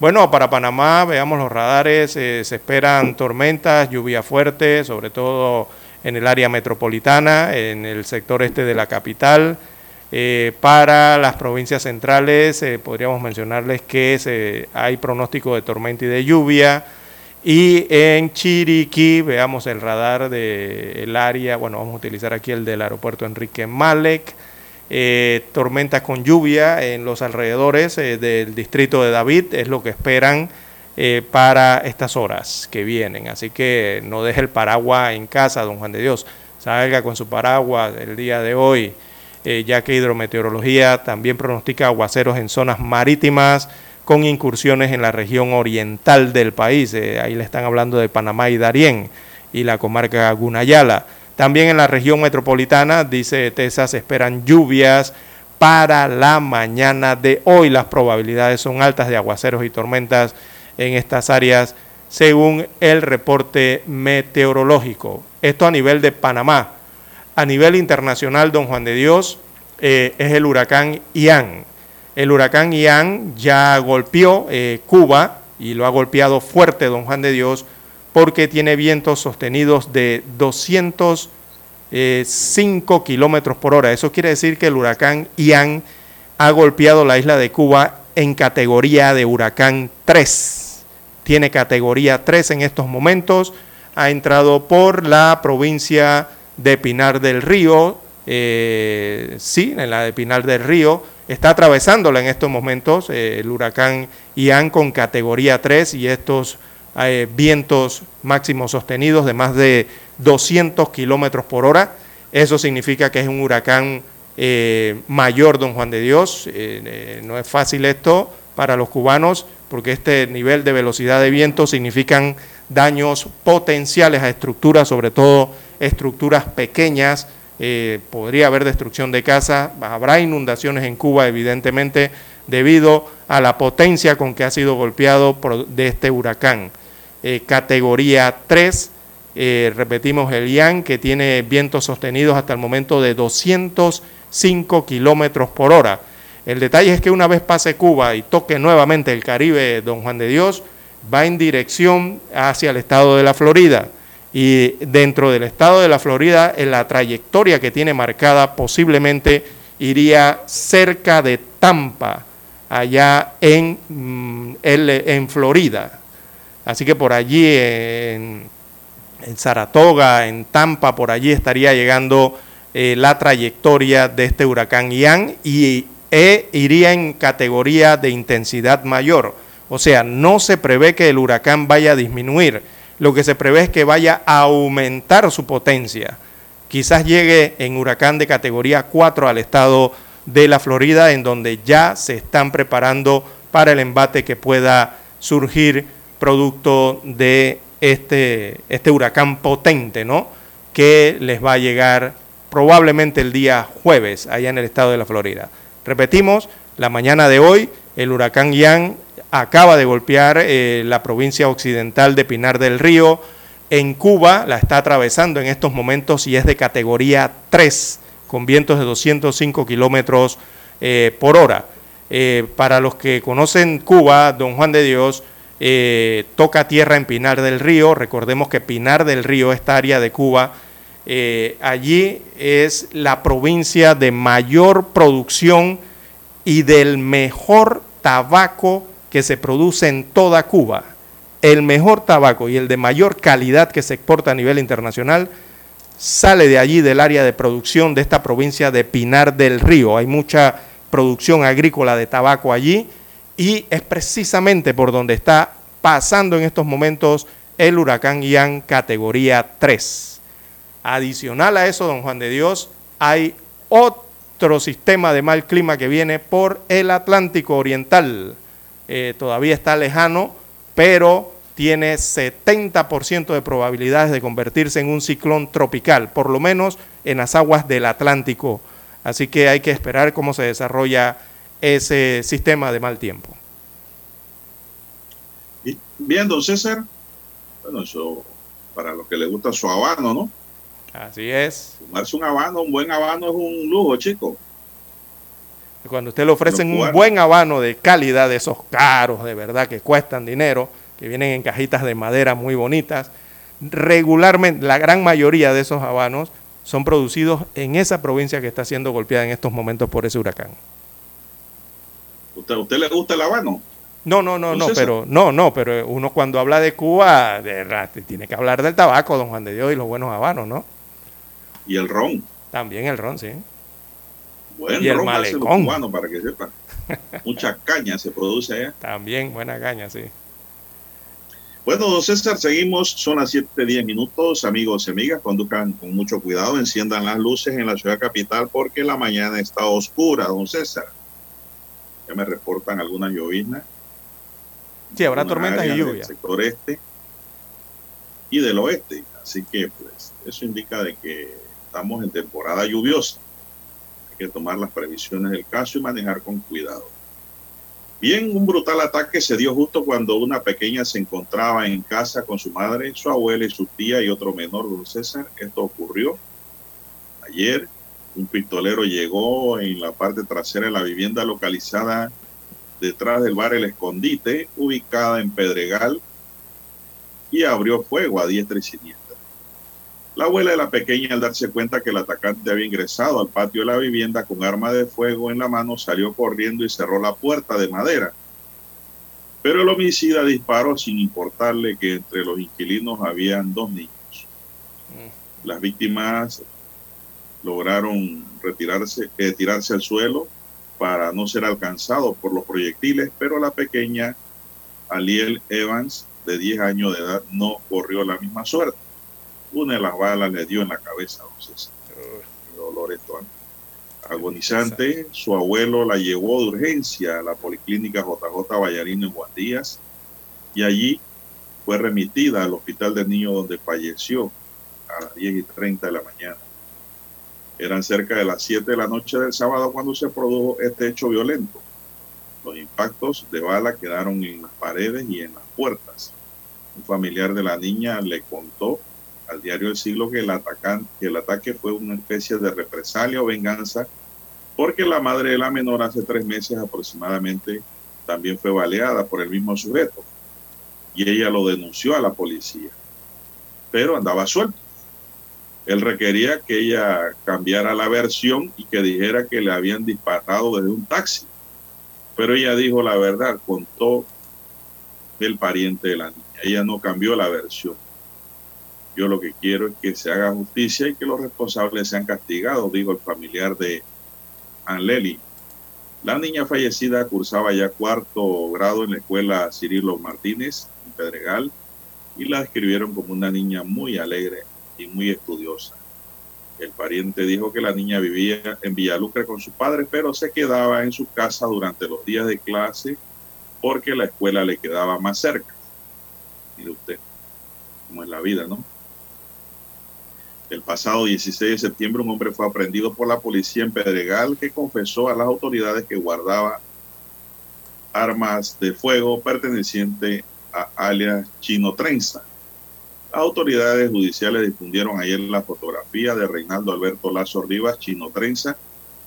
bueno, para Panamá, veamos los radares, eh, se esperan tormentas, lluvia fuerte, sobre todo en el área metropolitana, en el sector este de la capital. Eh, para las provincias centrales, eh, podríamos mencionarles que se, hay pronóstico de tormenta y de lluvia. Y en Chiriquí, veamos el radar del área, bueno, vamos a utilizar aquí el del aeropuerto Enrique Malek, eh, tormentas con lluvia en los alrededores eh, del distrito de David, es lo que esperan para estas horas que vienen. Así que no deje el paraguas en casa, don Juan de Dios, salga con su paraguas el día de hoy, eh, ya que hidrometeorología también pronostica aguaceros en zonas marítimas con incursiones en la región oriental del país. Eh, ahí le están hablando de Panamá y Darién y la comarca Gunayala. También en la región metropolitana, dice TESA, se esperan lluvias para la mañana de hoy. Las probabilidades son altas de aguaceros y tormentas en estas áreas según el reporte meteorológico. Esto a nivel de Panamá. A nivel internacional, don Juan de Dios, eh, es el huracán Ian. El huracán Ian ya golpeó eh, Cuba y lo ha golpeado fuerte, don Juan de Dios, porque tiene vientos sostenidos de 205 kilómetros por hora. Eso quiere decir que el huracán Ian ha golpeado la isla de Cuba en categoría de huracán 3. Tiene categoría 3 en estos momentos. Ha entrado por la provincia Pinar del Río, eh, sí, en la de Pinar del Río, está atravesándola en estos momentos eh, el huracán Ian con categoría 3 y estos eh, vientos máximos sostenidos de más de 200 kilómetros por hora. Eso significa que es un huracán mayor, don Juan de Dios. No es fácil esto para los cubanos porque este nivel de velocidad de viento significan daños potenciales a estructuras, sobre todo estructuras pequeñas. Eh, podría haber destrucción de casa, habrá inundaciones en Cuba, evidentemente, debido a la potencia con que ha sido golpeado por, de este huracán. Eh, categoría 3, eh, repetimos el Ian, que tiene vientos sostenidos hasta el momento de 205 kilómetros por hora. El detalle es que una vez pase Cuba y toque nuevamente el Caribe, don Juan de Dios, va en dirección hacia el estado de la Florida. Y dentro del estado de la Florida, en la trayectoria que tiene marcada, posiblemente iría cerca de Tampa, allá en, mm, en Florida. Así que por allí, en, en Saratoga, en Tampa, por allí estaría llegando eh, la trayectoria de este huracán Ian y e iría en categoría de intensidad mayor. O sea, no se prevé que el huracán vaya a disminuir, lo que se prevé es que vaya a aumentar su potencia. Quizás llegue en huracán de categoría 4 al estado de la Florida, en donde ya se están preparando para el embate que pueda surgir producto de este, este huracán potente, ¿no? Que les va a llegar probablemente el día jueves allá en el estado de la Florida. Repetimos, la mañana de hoy el huracán Ian acaba de golpear eh, la provincia occidental de Pinar del Río. En Cuba la está atravesando en estos momentos y es de categoría 3, con vientos de 205 kilómetros eh, por hora. Eh, para los que conocen Cuba, don Juan de Dios toca tierra en Pinar del Río. Recordemos que Pinar del Río, esta área de Cuba, allí es la provincia de mayor producción y del mejor tabaco que se produce en toda Cuba, el mejor tabaco y el de mayor calidad que se exporta a nivel internacional, sale de allí, del área de producción de esta provincia de Pinar del Río. Hay mucha producción agrícola de tabaco allí y es precisamente por donde está pasando en estos momentos el huracán Ian categoría 3. Adicional a eso, don Juan de Dios, hay otro sistema de mal clima que viene por el Atlántico Oriental. Eh, todavía está lejano, pero tiene 70% de probabilidades de convertirse en un ciclón tropical, por lo menos en las aguas del Atlántico. Así que hay que esperar cómo se desarrolla ese sistema de mal tiempo. Bien, don César. Bueno, eso para los que les gusta su habano, ¿no? Así es. Fumarse un habano, un buen habano es un lujo, chico. Cuando usted le ofrecen un buen habano de calidad, de esos caros, de verdad, que cuestan dinero, que vienen en cajitas de madera muy bonitas, regularmente, la gran mayoría de esos habanos son producidos en esa provincia que está siendo golpeada en estos momentos por ese huracán. ¿Usted, usted le gusta el habano? No, no, no, no, pero no, no, pero uno cuando habla de Cuba de, tiene que hablar del tabaco, don Juan de Dios, y los buenos habanos, ¿no? Y el ron. También el ron, sí. Buen y el malecón. Cubano, para que sepa. Mucha caña se produce allá. También buena caña, sí. Bueno, don César, seguimos. Son las 7, 10 minutos. Amigos y amigas, conduzcan con mucho cuidado. Enciendan las luces en la ciudad capital porque la mañana está oscura, don César. Ya me reportan algunas lloviznas. Sí, habrá tormentas y lluvia. Del sector este y del oeste. Así que, pues, eso indica de que estamos en temporada lluviosa que tomar las previsiones del caso y manejar con cuidado. Bien, un brutal ataque se dio justo cuando una pequeña se encontraba en casa con su madre, su abuela y su tía y otro menor, don César. Esto ocurrió ayer. Un pistolero llegó en la parte trasera de la vivienda localizada detrás del bar El Escondite, ubicada en Pedregal, y abrió fuego a diestra y siniestra. La abuela de la pequeña, al darse cuenta que el atacante había ingresado al patio de la vivienda con arma de fuego en la mano, salió corriendo y cerró la puerta de madera. Pero el homicida disparó sin importarle que entre los inquilinos habían dos niños. Las víctimas lograron retirarse, eh, tirarse al suelo para no ser alcanzados por los proyectiles, pero la pequeña Aliel Evans, de 10 años de edad, no corrió la misma suerte. Una de las balas le dio en la cabeza, entonces, dolor agonizante. Su abuelo la llevó de urgencia a la policlínica JJ Vallarino en Juan Díaz y allí fue remitida al hospital del niño donde falleció a las 10 y 30 de la mañana. Eran cerca de las 7 de la noche del sábado cuando se produjo este hecho violento. Los impactos de bala quedaron en las paredes y en las puertas. Un familiar de la niña le contó al diario del siglo que el, atacante, que el ataque fue una especie de represalia o venganza porque la madre de la menor hace tres meses aproximadamente también fue baleada por el mismo sujeto y ella lo denunció a la policía, pero andaba suelto. Él requería que ella cambiara la versión y que dijera que le habían disparado desde un taxi, pero ella dijo la verdad, contó el pariente de la niña. Ella no cambió la versión. Yo lo que quiero es que se haga justicia y que los responsables sean castigados, dijo el familiar de Anleli. La niña fallecida cursaba ya cuarto grado en la escuela Cirilo Martínez, en Pedregal, y la describieron como una niña muy alegre y muy estudiosa. El pariente dijo que la niña vivía en Villalucre con su padre, pero se quedaba en su casa durante los días de clase porque la escuela le quedaba más cerca. Mire usted, cómo es la vida, ¿no? El pasado 16 de septiembre un hombre fue aprendido por la policía en Pedregal que confesó a las autoridades que guardaba armas de fuego perteneciente a alias Chino Trenza. Las autoridades judiciales difundieron ayer la fotografía de Reinaldo Alberto Lazo Rivas Chino Trenza,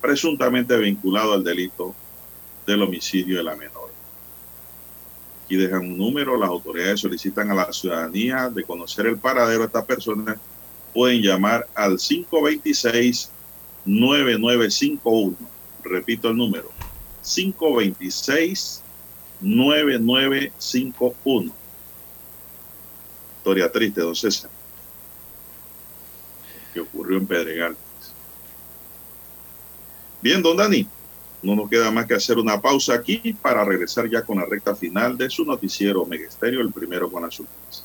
presuntamente vinculado al delito del homicidio de la menor. Aquí dejan un número, las autoridades solicitan a la ciudadanía de conocer el paradero de esta persona. Pueden llamar al 526-9951. Repito el número, 526-9951. Historia triste, don César, que ocurrió en Pedregal. Bien, don Dani, no nos queda más que hacer una pausa aquí para regresar ya con la recta final de su noticiero Omega Estéreo, el primero con las últimas.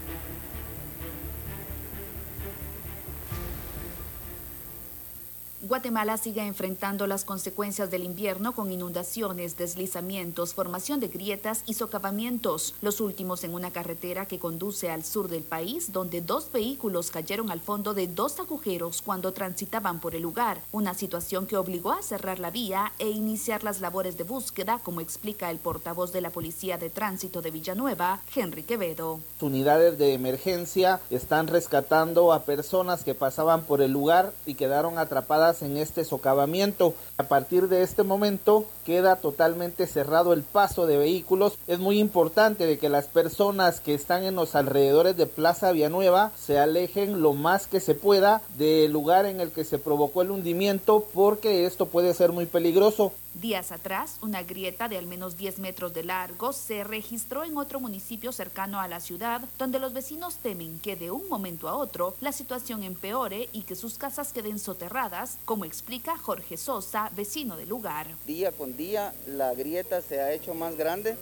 Guatemala sigue enfrentando las consecuencias del invierno con inundaciones, deslizamientos, formación de grietas y socavamientos, los últimos en una carretera que conduce al sur del país, donde dos vehículos cayeron al fondo de dos agujeros cuando transitaban por el lugar, una situación que obligó a cerrar la vía e iniciar las labores de búsqueda, como explica el portavoz de la Policía de Tránsito de Villanueva, Henry Quevedo. Unidades de emergencia están rescatando a personas que pasaban por el lugar y quedaron atrapadas en este socavamiento. A partir de este momento queda totalmente cerrado el paso de vehículos. Es muy importante de que las personas que están en los alrededores de Plaza Villanueva se alejen lo más que se pueda del lugar en el que se provocó el hundimiento porque esto puede ser muy peligroso. Días atrás, una grieta de al menos 10 metros de largo se registró en otro municipio cercano a la ciudad, donde los vecinos temen que de un momento a otro la situación empeore y que sus casas queden soterradas, como explica Jorge Sosa, vecino del lugar. Día con día la grieta se ha hecho más grande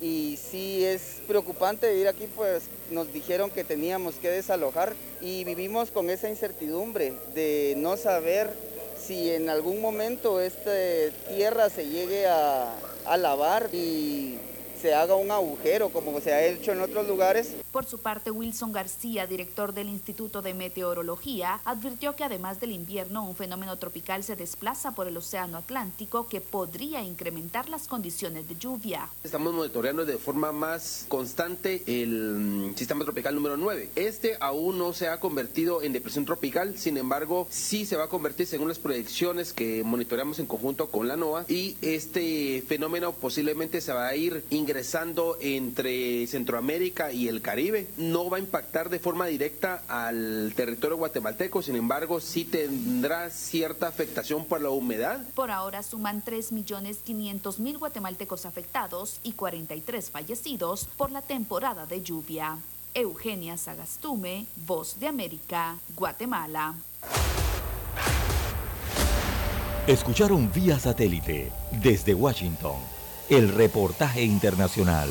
y sí es preocupante vivir aquí, pues nos dijeron que teníamos que desalojar y vivimos con esa incertidumbre de no saber si en algún momento esta tierra se llegue a, a lavar y se haga un agujero como se ha hecho en otros lugares. Por su parte, Wilson García, director del Instituto de Meteorología, advirtió que además del invierno, un fenómeno tropical se desplaza por el Océano Atlántico que podría incrementar las condiciones de lluvia. Estamos monitoreando de forma más constante el mm, sistema tropical número 9. Este aún no se ha convertido en depresión tropical, sin embargo, sí se va a convertir según las proyecciones que monitoreamos en conjunto con la NOAA y este fenómeno posiblemente se va a ir ingresando entre Centroamérica y el Caribe. No va a impactar de forma directa al territorio guatemalteco, sin embargo, sí tendrá cierta afectación por la humedad. Por ahora suman 3.500.000 guatemaltecos afectados y 43 fallecidos por la temporada de lluvia. Eugenia Sagastume, Voz de América, Guatemala. Escucharon vía satélite desde Washington el reportaje internacional.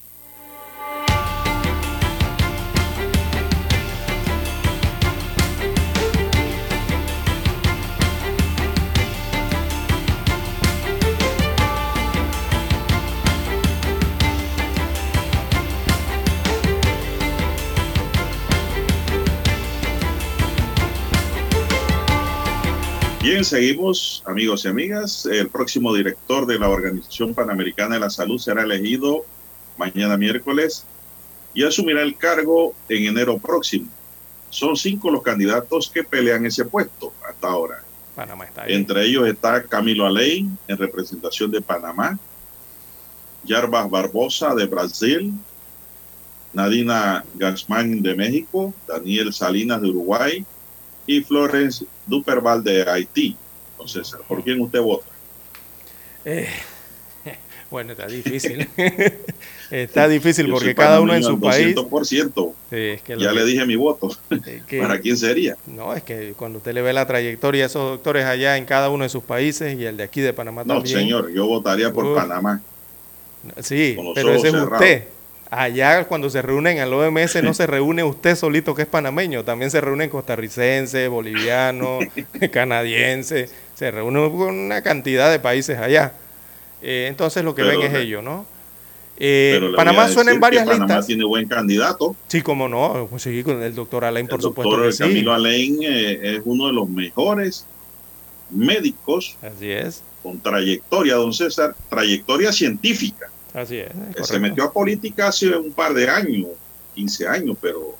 Bien, seguimos, amigos y amigas. El próximo director de la Organización Panamericana de la Salud será elegido mañana miércoles y asumirá el cargo en enero próximo. Son cinco los candidatos que pelean ese puesto hasta ahora. Panamá está ahí. Entre ellos está Camilo Alain, en representación de Panamá, Yarbas Barbosa, de Brasil, Nadina Guzmán, de México, Daniel Salinas, de Uruguay, y Florence Duperval de Haití. Entonces, ¿por quién usted vota? Eh, bueno, está difícil. está difícil Yo porque cada uno en su país. al 200%. Sí, es que ya le dije mi voto. que- ¿Para quién sería? No, es que cuando usted le ve la trayectoria de esos doctores allá en cada uno de sus países y el de aquí de Panamá No, también. señor, yo votaría por Uf. Panamá. Sí, pero ese es cerrados. usted. Allá cuando se reúnen al OMS no se reúne usted solito que es panameño, también se reúnen costarricenses, bolivianos, canadienses, se reúnen con una cantidad de países allá. Eh, entonces lo que Pero ven es ello, ¿no? Eh, Panamá suena en varias Panamá listas. tiene buen candidato. Sí, como no, pues sí, con el doctor Alain, por el supuesto doctor que sí. Camilo Alain eh, es uno de los mejores médicos Así es, con trayectoria, don César, trayectoria científica. Así es. Eh, correcto. Se metió a política hace un par de años, 15 años, pero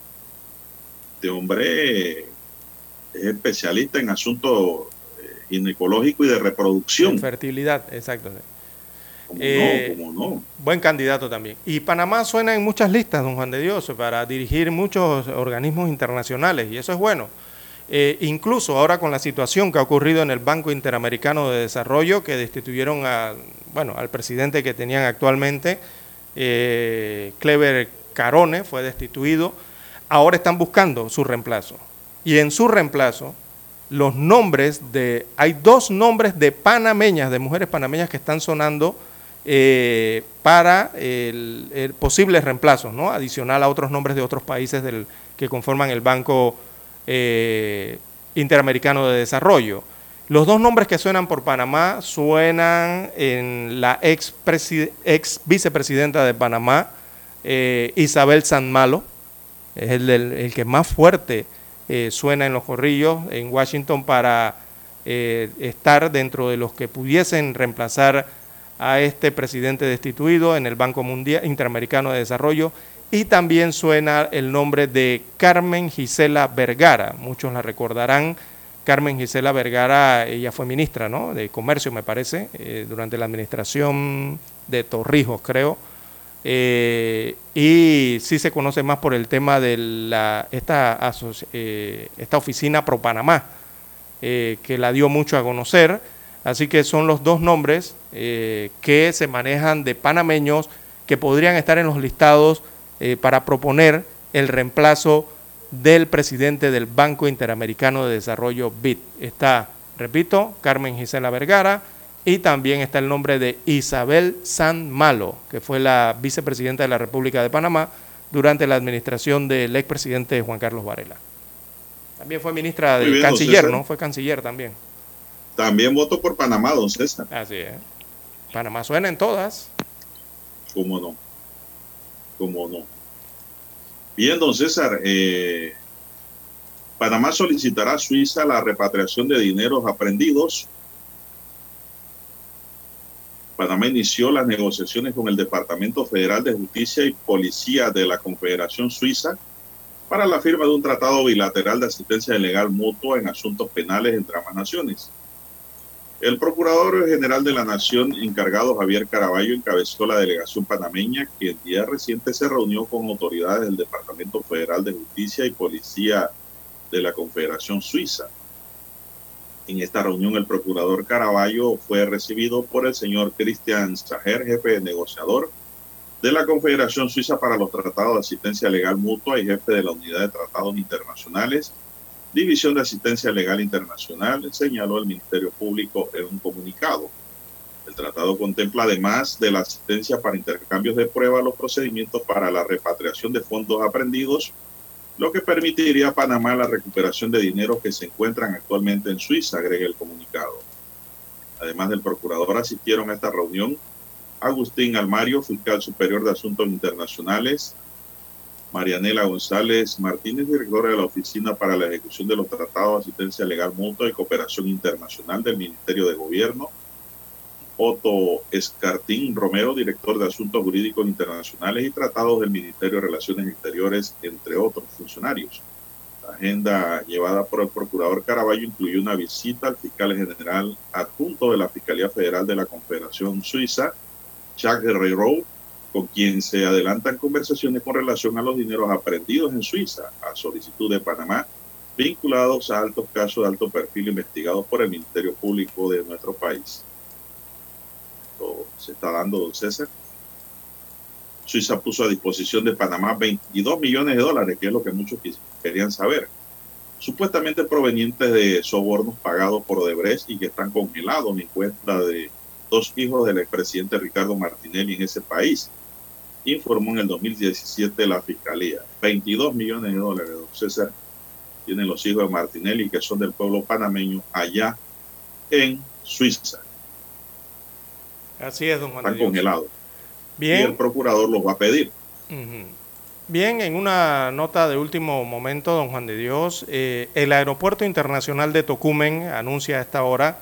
este hombre es especialista en asuntos eh, ginecológicos y de reproducción. Fertilidad, exacto. Como Eh, no, como no. Buen candidato también. Y Panamá suena en muchas listas, don Juan de Dios, para dirigir muchos organismos internacionales, y eso es bueno. Eh, incluso ahora con la situación que ha ocurrido en el Banco Interamericano de Desarrollo, que destituyeron a, bueno, al presidente que tenían actualmente, eh, Carone, fue destituido, ahora están buscando su reemplazo. Y en su reemplazo, los nombres de, hay dos nombres de panameñas, de mujeres panameñas que están sonando eh, para el, el posibles reemplazos, ¿no? adicional a otros nombres de otros países del, que conforman el Banco eh, Interamericano de Desarrollo. Los dos nombres que suenan por Panamá suenan en la ex, preside- ex vicepresidenta de Panamá, eh, Isabel San Malo, es el que más fuerte eh, suena en los corrillos en Washington para eh, estar dentro de los que pudiesen reemplazar a este presidente destituido en el Banco Mundial Interamericano de Desarrollo y también suena el nombre de Carmen Gisela Vergara, muchos la recordarán. Carmen Gisela Vergara, ella fue ministra ¿no? de Comercio, me parece, eh, durante la administración de Torrijos, creo. Eh, y sí se conoce más por el tema de la, esta, eh, esta oficina Pro Panamá, que la dio mucho a conocer. Así que son los dos nombres que se manejan de panameños que podrían estar en los listados eh, para proponer el reemplazo del presidente del Banco Interamericano de Desarrollo BID. Está, repito, Carmen Gisela Vergara y también está el nombre de Isabel San Malo, que fue la vicepresidenta de la República de Panamá durante la administración del expresidente Juan Carlos Varela. También fue ministra de bien, canciller. ¿no? Fue canciller también. También voto por Panamá, don César. Así es. Panamá suena en todas. ¿Cómo no? ¿Cómo no? Bien, don César, eh, Panamá solicitará a Suiza la repatriación de dineros aprendidos. Panamá inició las negociaciones con el Departamento Federal de Justicia y Policía de la Confederación Suiza para la firma de un tratado bilateral de asistencia legal mutua en asuntos penales entre ambas naciones. El Procurador General de la Nación, encargado Javier Caraballo, encabezó la delegación panameña que en días recientes se reunió con autoridades del Departamento Federal de Justicia y Policía de la Confederación Suiza. En esta reunión, el Procurador Caraballo fue recibido por el señor Christian Sager, jefe negociador de la Confederación Suiza para los Tratados de Asistencia Legal Mutua y jefe de la Unidad de Tratados Internacionales División de Asistencia Legal Internacional, señaló el Ministerio Público en un comunicado. El tratado contempla, además de la asistencia para intercambios de pruebas, los procedimientos para la repatriación de fondos aprendidos, lo que permitiría a Panamá la recuperación de dinero que se encuentran actualmente en Suiza, agrega el comunicado. Además del procurador, asistieron a esta reunión Agustín Almario, fiscal superior de Asuntos Internacionales, Marianela González Martínez, directora de la Oficina para la Ejecución de los Tratados de Asistencia Legal Mutua y Cooperación Internacional del Ministerio de Gobierno, Otto Escartín Romero, director de Asuntos Jurídicos Internacionales y Tratados del Ministerio de Relaciones Exteriores, entre otros funcionarios. La agenda llevada por el procurador Caraballo incluyó una visita al fiscal general adjunto de la Fiscalía Federal de la Confederación Suiza, Jacques Guerrero, con quien se adelantan conversaciones con relación a los dineros aprendidos en Suiza a solicitud de Panamá, vinculados a altos casos de alto perfil investigados por el Ministerio Público de nuestro país. Esto se está dando, don César. Suiza puso a disposición de Panamá 22 millones de dólares, que es lo que muchos querían saber, supuestamente provenientes de sobornos pagados por Odebrecht y que están congelados en cuenta de dos hijos del expresidente Ricardo Martinelli en ese país, informó en el 2017 la Fiscalía. 22 millones de dólares, don César, tienen los hijos de Martinelli, que son del pueblo panameño, allá en Suiza. Así es, don Juan Están congelados. Y Bien. el procurador los va a pedir. Bien, en una nota de último momento, don Juan de Dios, eh, el Aeropuerto Internacional de Tocumen anuncia a esta hora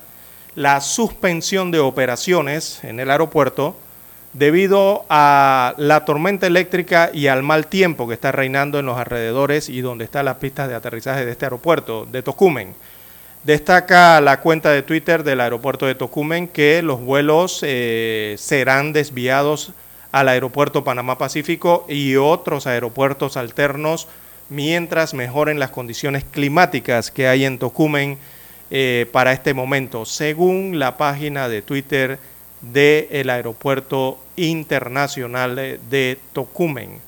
la suspensión de operaciones en el aeropuerto debido a la tormenta eléctrica y al mal tiempo que está reinando en los alrededores y donde están las pistas de aterrizaje de este aeropuerto de Tocumen. Destaca la cuenta de Twitter del aeropuerto de Tocumen que los vuelos eh, serán desviados al aeropuerto Panamá Pacífico y otros aeropuertos alternos mientras mejoren las condiciones climáticas que hay en Tocumen eh, para este momento, según la página de Twitter del aeropuerto internacional de, Tocumen.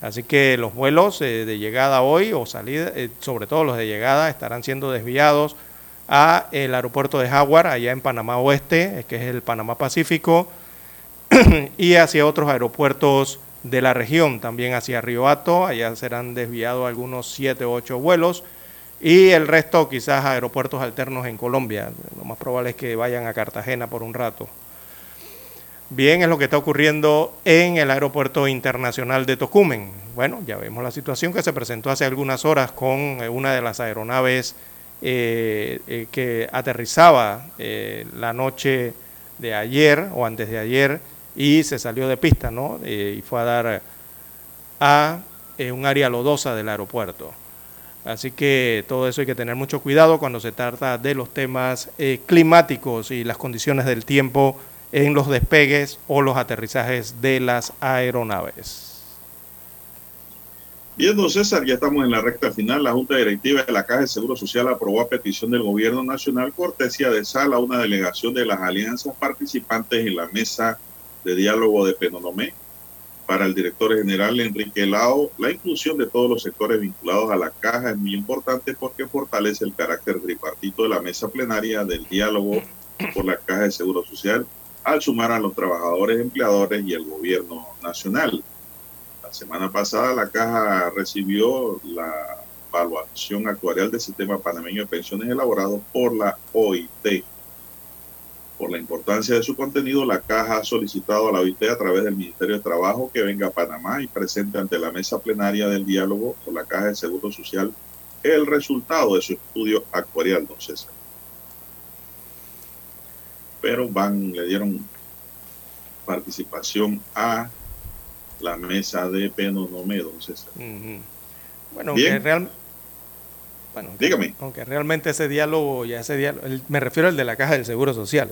Así que los vuelos eh, de llegada hoy o salida, eh, sobre todo los de llegada, estarán siendo desviados a el aeropuerto de Jaguar, allá en Panamá Oeste, eh, que es el Panamá Pacífico, y hacia otros aeropuertos de la región, también hacia Río Hato, allá serán desviados algunos 7 o 8 vuelos, y el resto quizás a aeropuertos alternos en Colombia. Lo más probable es que vayan a Cartagena por un rato. Bien, es lo que está ocurriendo en el Aeropuerto Internacional de Tocumen. Bueno, ya vemos la situación que se presentó hace algunas horas con eh, una de las aeronaves eh, eh, que aterrizaba la noche de ayer o antes de ayer y se salió de pista, ¿no? Y fue a dar a un área lodosa del aeropuerto. Así que todo eso hay que tener mucho cuidado cuando se trata de los temas climáticos y las condiciones del tiempo en los despegues o los aterrizajes de las aeronaves. Bien, don César, ya estamos en la recta final. La Junta Directiva de la Caja de Seguro Social aprobó a petición del Gobierno Nacional cortesía de sala una delegación de las alianzas participantes en la mesa de diálogo de Penonomé para el director general Enrique Lao. La inclusión de todos los sectores vinculados a la caja es muy importante porque fortalece el carácter tripartito de la mesa plenaria del diálogo por la Caja de Seguro Social al sumar a los trabajadores, empleadores y el gobierno nacional. La semana pasada la caja recibió la evaluación actuarial del sistema panameño de pensiones elaborado por la OIT. Por la importancia de su contenido, la caja ha solicitado a la OIT a través del Ministerio de Trabajo que venga a Panamá y presente ante la mesa plenaria del diálogo por la Caja de Seguro Social el resultado de su estudio actuarial, don César. Pero van, le dieron participación a la mesa de Penonomé, don César. Bueno, Bien. aunque, real- bueno, aunque- Dígame. aunque realmente ese diálogo, ya ese diálogo, el- me refiero al de la Caja del Seguro Social.